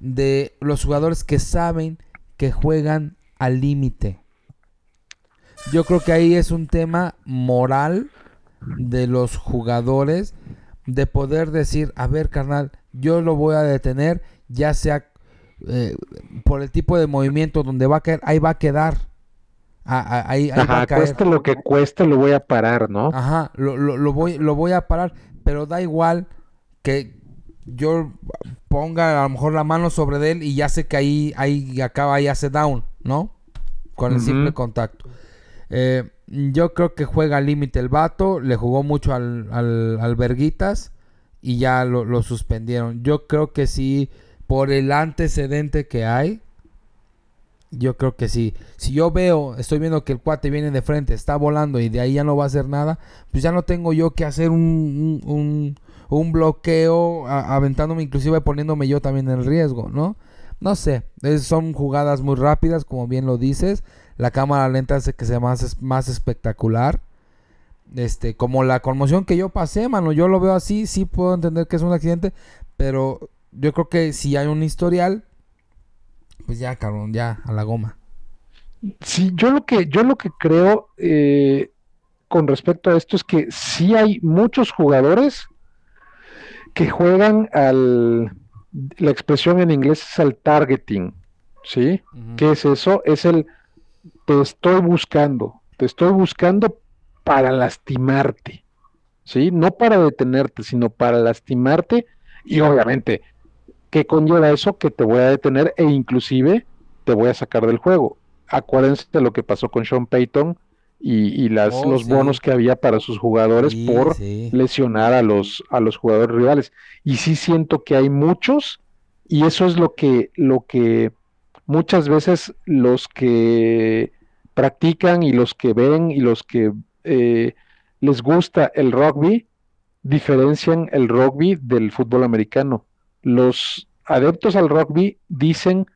de los jugadores que saben que juegan al límite. Yo creo que ahí es un tema moral de los jugadores de poder decir, a ver, carnal, yo lo voy a detener, ya sea eh, por el tipo de movimiento donde va a caer, ahí va a quedar. Ah, ah, ahí, ahí va a Ajá, caer. cueste lo que cueste, lo voy a parar, ¿no? Ajá, lo, lo, lo voy, lo voy a parar, pero da igual que yo ponga a lo mejor la mano sobre de él y ya sé que ahí, ahí acaba, ahí hace down, ¿no? Con el simple contacto. Eh, yo creo que juega al límite el vato, le jugó mucho al, al, al Verguitas y ya lo, lo suspendieron. Yo creo que sí, por el antecedente que hay, yo creo que sí. Si yo veo, estoy viendo que el cuate viene de frente, está volando y de ahí ya no va a hacer nada, pues ya no tengo yo que hacer un, un, un- un bloqueo, aventándome, inclusive poniéndome yo también en riesgo, ¿no? No sé, es- son jugadas muy rápidas, como bien lo dices. La cámara lenta hace que sea más, más espectacular. Este, como la conmoción que yo pasé, mano, yo lo veo así, sí puedo entender que es un accidente, pero yo creo que si hay un historial, pues ya, cabrón, ya, a la goma. Sí, yo lo que, yo lo que creo eh, con respecto a esto es que sí hay muchos jugadores que juegan al, la expresión en inglés es al targeting, ¿sí? Ujú. ¿Qué es eso? Es el te estoy buscando, te estoy buscando para lastimarte, ¿sí? No para detenerte, sino para lastimarte y obviamente, ¿qué conlleva eso? Que te voy a detener e inclusive te voy a sacar del juego. Acuérdense de lo que pasó con Sean Payton y, y las, Oh, los sí. bonos que había para sus jugadores Sí, por sí. lesionar a los, a los jugadores rivales. Y sí siento que hay muchos, y eso es lo que, lo que muchas veces los que practican y los que ven y los que eh, les gusta el rugby, diferencian el rugby del fútbol americano. Los adeptos al rugby dicen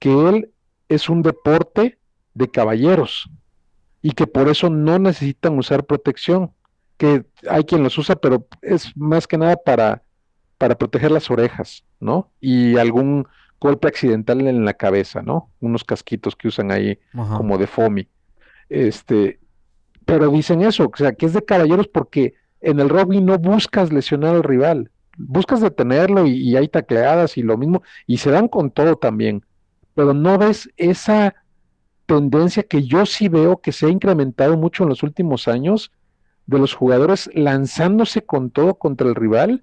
que él es un deporte de caballeros y que por eso no necesitan usar protección que hay quien los usa, pero es más que nada para, para proteger las orejas, ¿no? Y algún golpe accidental en la cabeza, ¿no? Unos casquitos que usan ahí Ajá. como de foamy. Este, pero dicen eso, o sea, que es de caballeros porque en el rugby no buscas lesionar al rival, buscas detenerlo y, y hay tacleadas y lo mismo, y se dan con todo también, pero no ves esa tendencia que yo sí veo que se ha incrementado mucho en los últimos años de los jugadores lanzándose con todo contra el rival,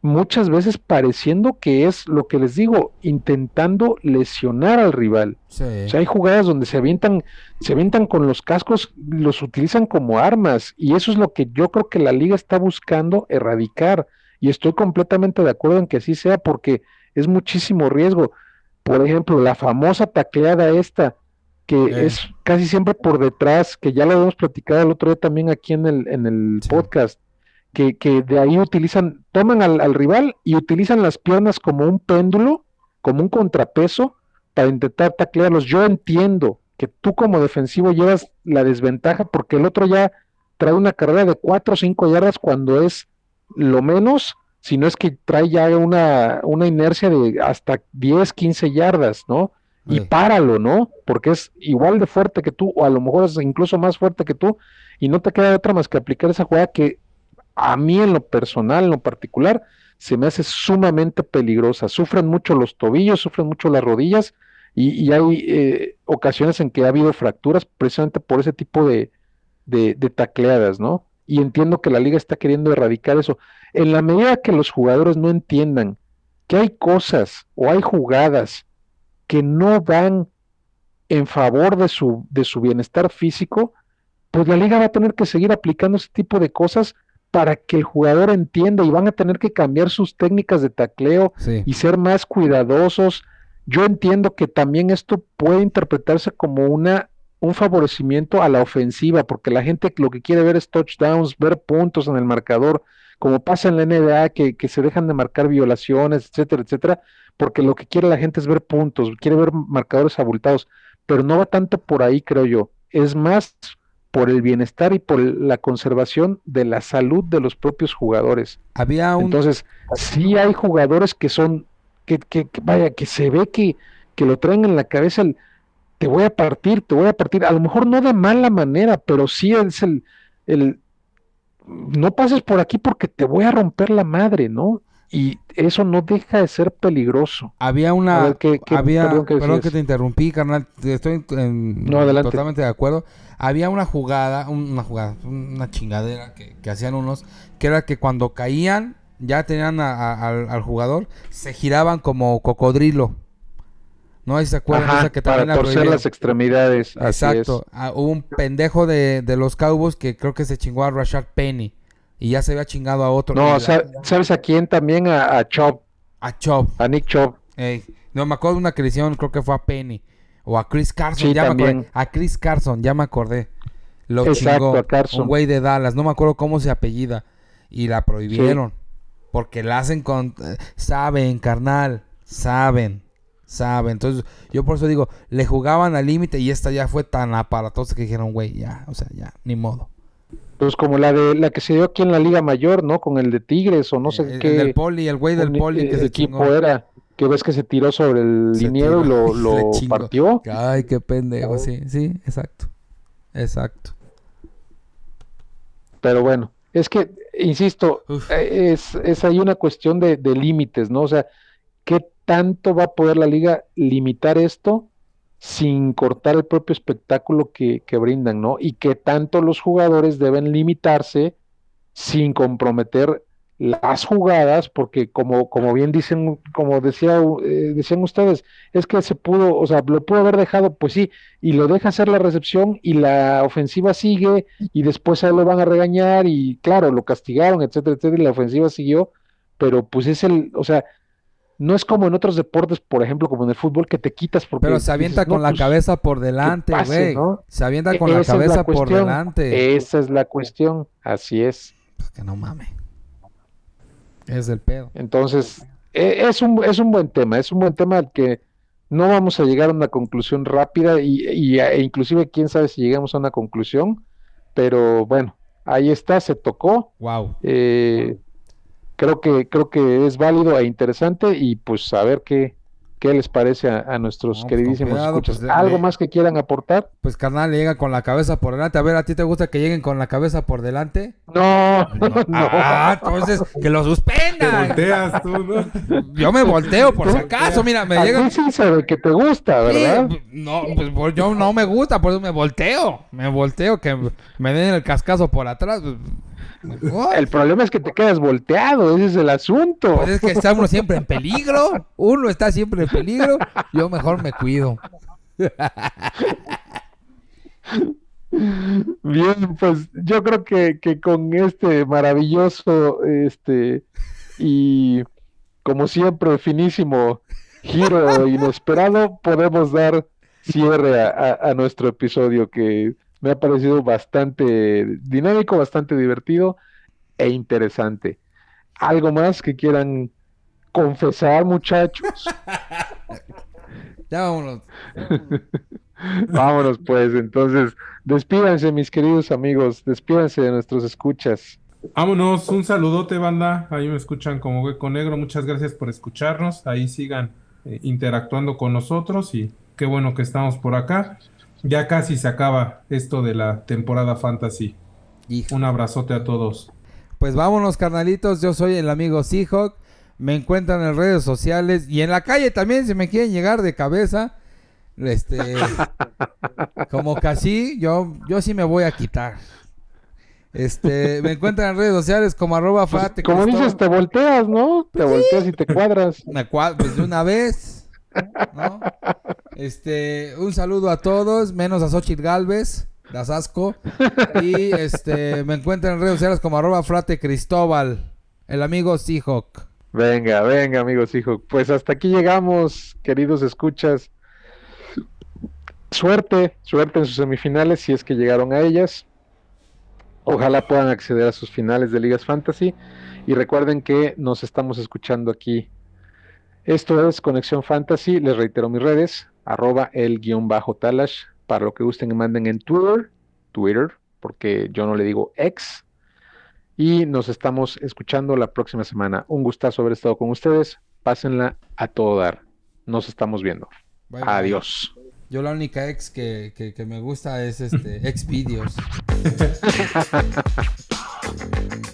muchas veces pareciendo que es lo que les digo, intentando lesionar al rival. Sí. O sea, hay jugadas donde se avientan, se avientan con los cascos, los utilizan como armas, y eso es lo que yo creo que la liga está buscando erradicar. Y estoy completamente de acuerdo en que así sea, porque es muchísimo riesgo. Por ejemplo, la famosa tacleada esta, que Eh. es casi siempre por detrás, que ya lo habíamos platicado el otro día también aquí en el, en el Sí. podcast, que, que de ahí utilizan, toman al, al rival y utilizan las piernas como un péndulo, como un contrapeso, para intentar taclearlos. Yo entiendo que tú como defensivo llevas la desventaja porque el otro ya trae una carrera de 4 o 5 yardas cuando es lo menos, si no es que trae ya una, una inercia de hasta 10, 15 yardas, ¿no? Y Sí. páralo, ¿no? Porque es igual de fuerte que tú, o a lo mejor es incluso más fuerte que tú, y no te queda de otra más que aplicar esa jugada que a mí en lo personal, en lo particular, se me hace sumamente peligrosa. Sufren mucho los tobillos, sufren mucho las rodillas, y, y hay eh, ocasiones en que ha habido fracturas precisamente por ese tipo de, de, de tacleadas, ¿no? Y entiendo que la liga está queriendo erradicar eso. En la medida que los jugadores no entiendan que hay cosas o hay jugadas que no van en favor de su, de su bienestar físico, pues la liga va a tener que seguir aplicando ese tipo de cosas para que el jugador entienda y van a tener que cambiar sus técnicas de tacleo Sí. y ser más cuidadosos. Yo entiendo que también esto puede interpretarse como una, un favorecimiento a la ofensiva, porque la gente lo que quiere ver es touchdowns, ver puntos en el marcador, como pasa en la NBA, que, que se dejan de marcar violaciones, etcétera, etcétera, porque lo que quiere la gente es ver puntos, quiere ver marcadores abultados, pero no va tanto por ahí, creo yo. Es más por el bienestar y por la conservación de la salud de los propios jugadores. Había un. Entonces, sí hay jugadores que son, que, que- que vaya, que se ve que, que lo traen en la cabeza el, te voy a partir, te voy a partir, a lo mejor no de mala manera, pero sí es el, el, no pases por aquí porque te voy a romper la madre, ¿no? Y eso no deja de ser peligroso. Había una. ver, ¿qué- qué- había, perdón, que te interrumpí, carnal. Estoy en- No, adelante. totalmente de acuerdo. Había una jugada, un- una jugada, una chingadera que, que hacían unos, que era que cuando caían, ya tenían a- a- al, al jugador, se giraban como cocodrilo. No se acuerdan Ajá, esa que para también la torcer las extremidades. así es. Exacto. Ah, hubo un pendejo de, de los Cowboys que creo que se chingó a Rashad Penny. Y ya se había chingado a otro. No, la- sa- ¿sabes a quién también? A, a Chop, a Chop. a Nick Chop. Ey, no, me acuerdo de una que le hicieron, creo que fue a Penny. O a Chris Carson, Sí, ya me también. acordé. A Chris Carson, ya me acordé. Lo Exacto, chingó. a Carson. Un güey de Dallas, no me acuerdo cómo se apellida. Y la prohibieron. Porque la hacen con... eh, Saben, carnal. Saben. Saben. Entonces, yo por eso digo, le jugaban al límite y esta ya fue tan aparatosa que dijeron, güey, ya, o sea, ya, ni modo. Pues como la de la que se dio aquí en la Liga Mayor, ¿no? Con el de Tigres o no sé el, el qué del poli, el güey del poli que eh, se equipo chingó. era. Que ves que se tiró sobre el Se liniero y lo, (laughs) partió. Ay, qué pendejo, sí, sí, exacto. Exacto. Pero bueno, es que, insisto, Uf. eh, es, es ahí una cuestión de, de límites, ¿no? O sea, ¿qué tanto va a poder la liga limitar esto sin cortar el propio espectáculo que, que brindan, ¿no? Y qué tanto los jugadores deben limitarse sin comprometer las jugadas, porque como, como bien dicen, como decía, eh, decían ustedes, es que se pudo, o sea, lo pudo haber dejado, pues sí, y lo deja hacer la recepción y la ofensiva sigue y después a él lo van a regañar y claro, lo castigaron, etcétera, etcétera, y la ofensiva siguió, pero pues es el, o sea, no es como en otros deportes, por ejemplo, como en el fútbol, que te quitas porque Pero se avienta dices, con "No, la pues, cabeza por delante, güey. ¿no? Se avienta con la esa es la cabeza por delante. Esa es la cuestión, así es. Pues que no mames. Es el pedo. Entonces, e- es un, es un buen tema, es un buen tema al que no vamos a llegar a una conclusión rápida y, y- e inclusive quién sabe si llegamos a una conclusión, pero bueno, ahí está, se tocó. Wow. Eh, creo que creo que es válido e interesante y pues a ver qué, qué les parece a, a nuestros No, pues, queridísimos cuidado, escuchas. pues, ¿Algo le- más que quieran aportar? Pues carnal, le llega con la cabeza por delante. A ver, ¿a ti te gusta que lleguen con la cabeza por delante? No, no. (laughs) Ah, entonces que lo Te suspendan. volteas tú, ¿no? (laughs) Yo me volteo por si acaso, mira, me A llegan. ti sí se ve que te gusta, ¿verdad? Sí, no, pues yo no me gusta, por eso me volteo. Me volteo, que me den el cascazo por atrás. Mejor. El problema es que te quedas volteado, ese es el asunto. Pues es que está uno siempre en peligro. (laughs) Uno está siempre en peligro. Yo mejor me cuido. Bien, pues yo creo que, que con este maravilloso, este, y como siempre, finísimo giro inesperado, podemos dar cierre a, a- a nuestro episodio que me ha parecido bastante dinámico, bastante divertido e interesante. ¿Algo más que quieran confesar, muchachos? (laughs) (laughs) Ya vámonos. (laughs) Vámonos pues, entonces, despídanse mis queridos amigos, despídanse de nuestros escuchas. Vámonos, un saludote, banda. Ahí me escuchan como Hueco Negro. Muchas gracias por escucharnos. Ahí sigan eh, interactuando con nosotros y qué bueno que estamos por acá. Ya casi se acaba esto de la temporada fantasy. Hijo. Un abrazote a todos. Pues vámonos, carnalitos. Yo soy el amigo Seahawk. Me encuentran en redes sociales y en la calle también, si me quieren llegar de cabeza. Este, (laughs) como casi, yo, yo sí me voy a quitar. Este, me encuentran en redes sociales como arroba Pues, fate como dices, te volteas, ¿no? Te volteas y te cuadras. Me cua- pues de una vez, ¿no? Este, un saludo a todos, menos a Xochitl Galvez, las asco. Y este, me encuentran en redes sociales como arroba frate Cristóbal, el amigo Seahawk. Venga, venga, amigos, hijo. Pues hasta aquí llegamos, queridos escuchas. Suerte, suerte en sus semifinales si es que llegaron a ellas. Ojalá puedan acceder a sus finales de Ligas Fantasy. Y recuerden que nos estamos escuchando aquí. Esto es Conexión Fantasy. Les reitero mis redes, arroba el guion bajo talash, para lo que gusten y manden en Twitter, Twitter, porque yo no le digo ex. Y nos estamos escuchando la próxima semana. Un gustazo haber estado con ustedes. Pásenla a todo dar. Nos estamos viendo. Bye, bye. Adiós. Yo la única ex que, que, que me gusta es este, ex videos. (laughs)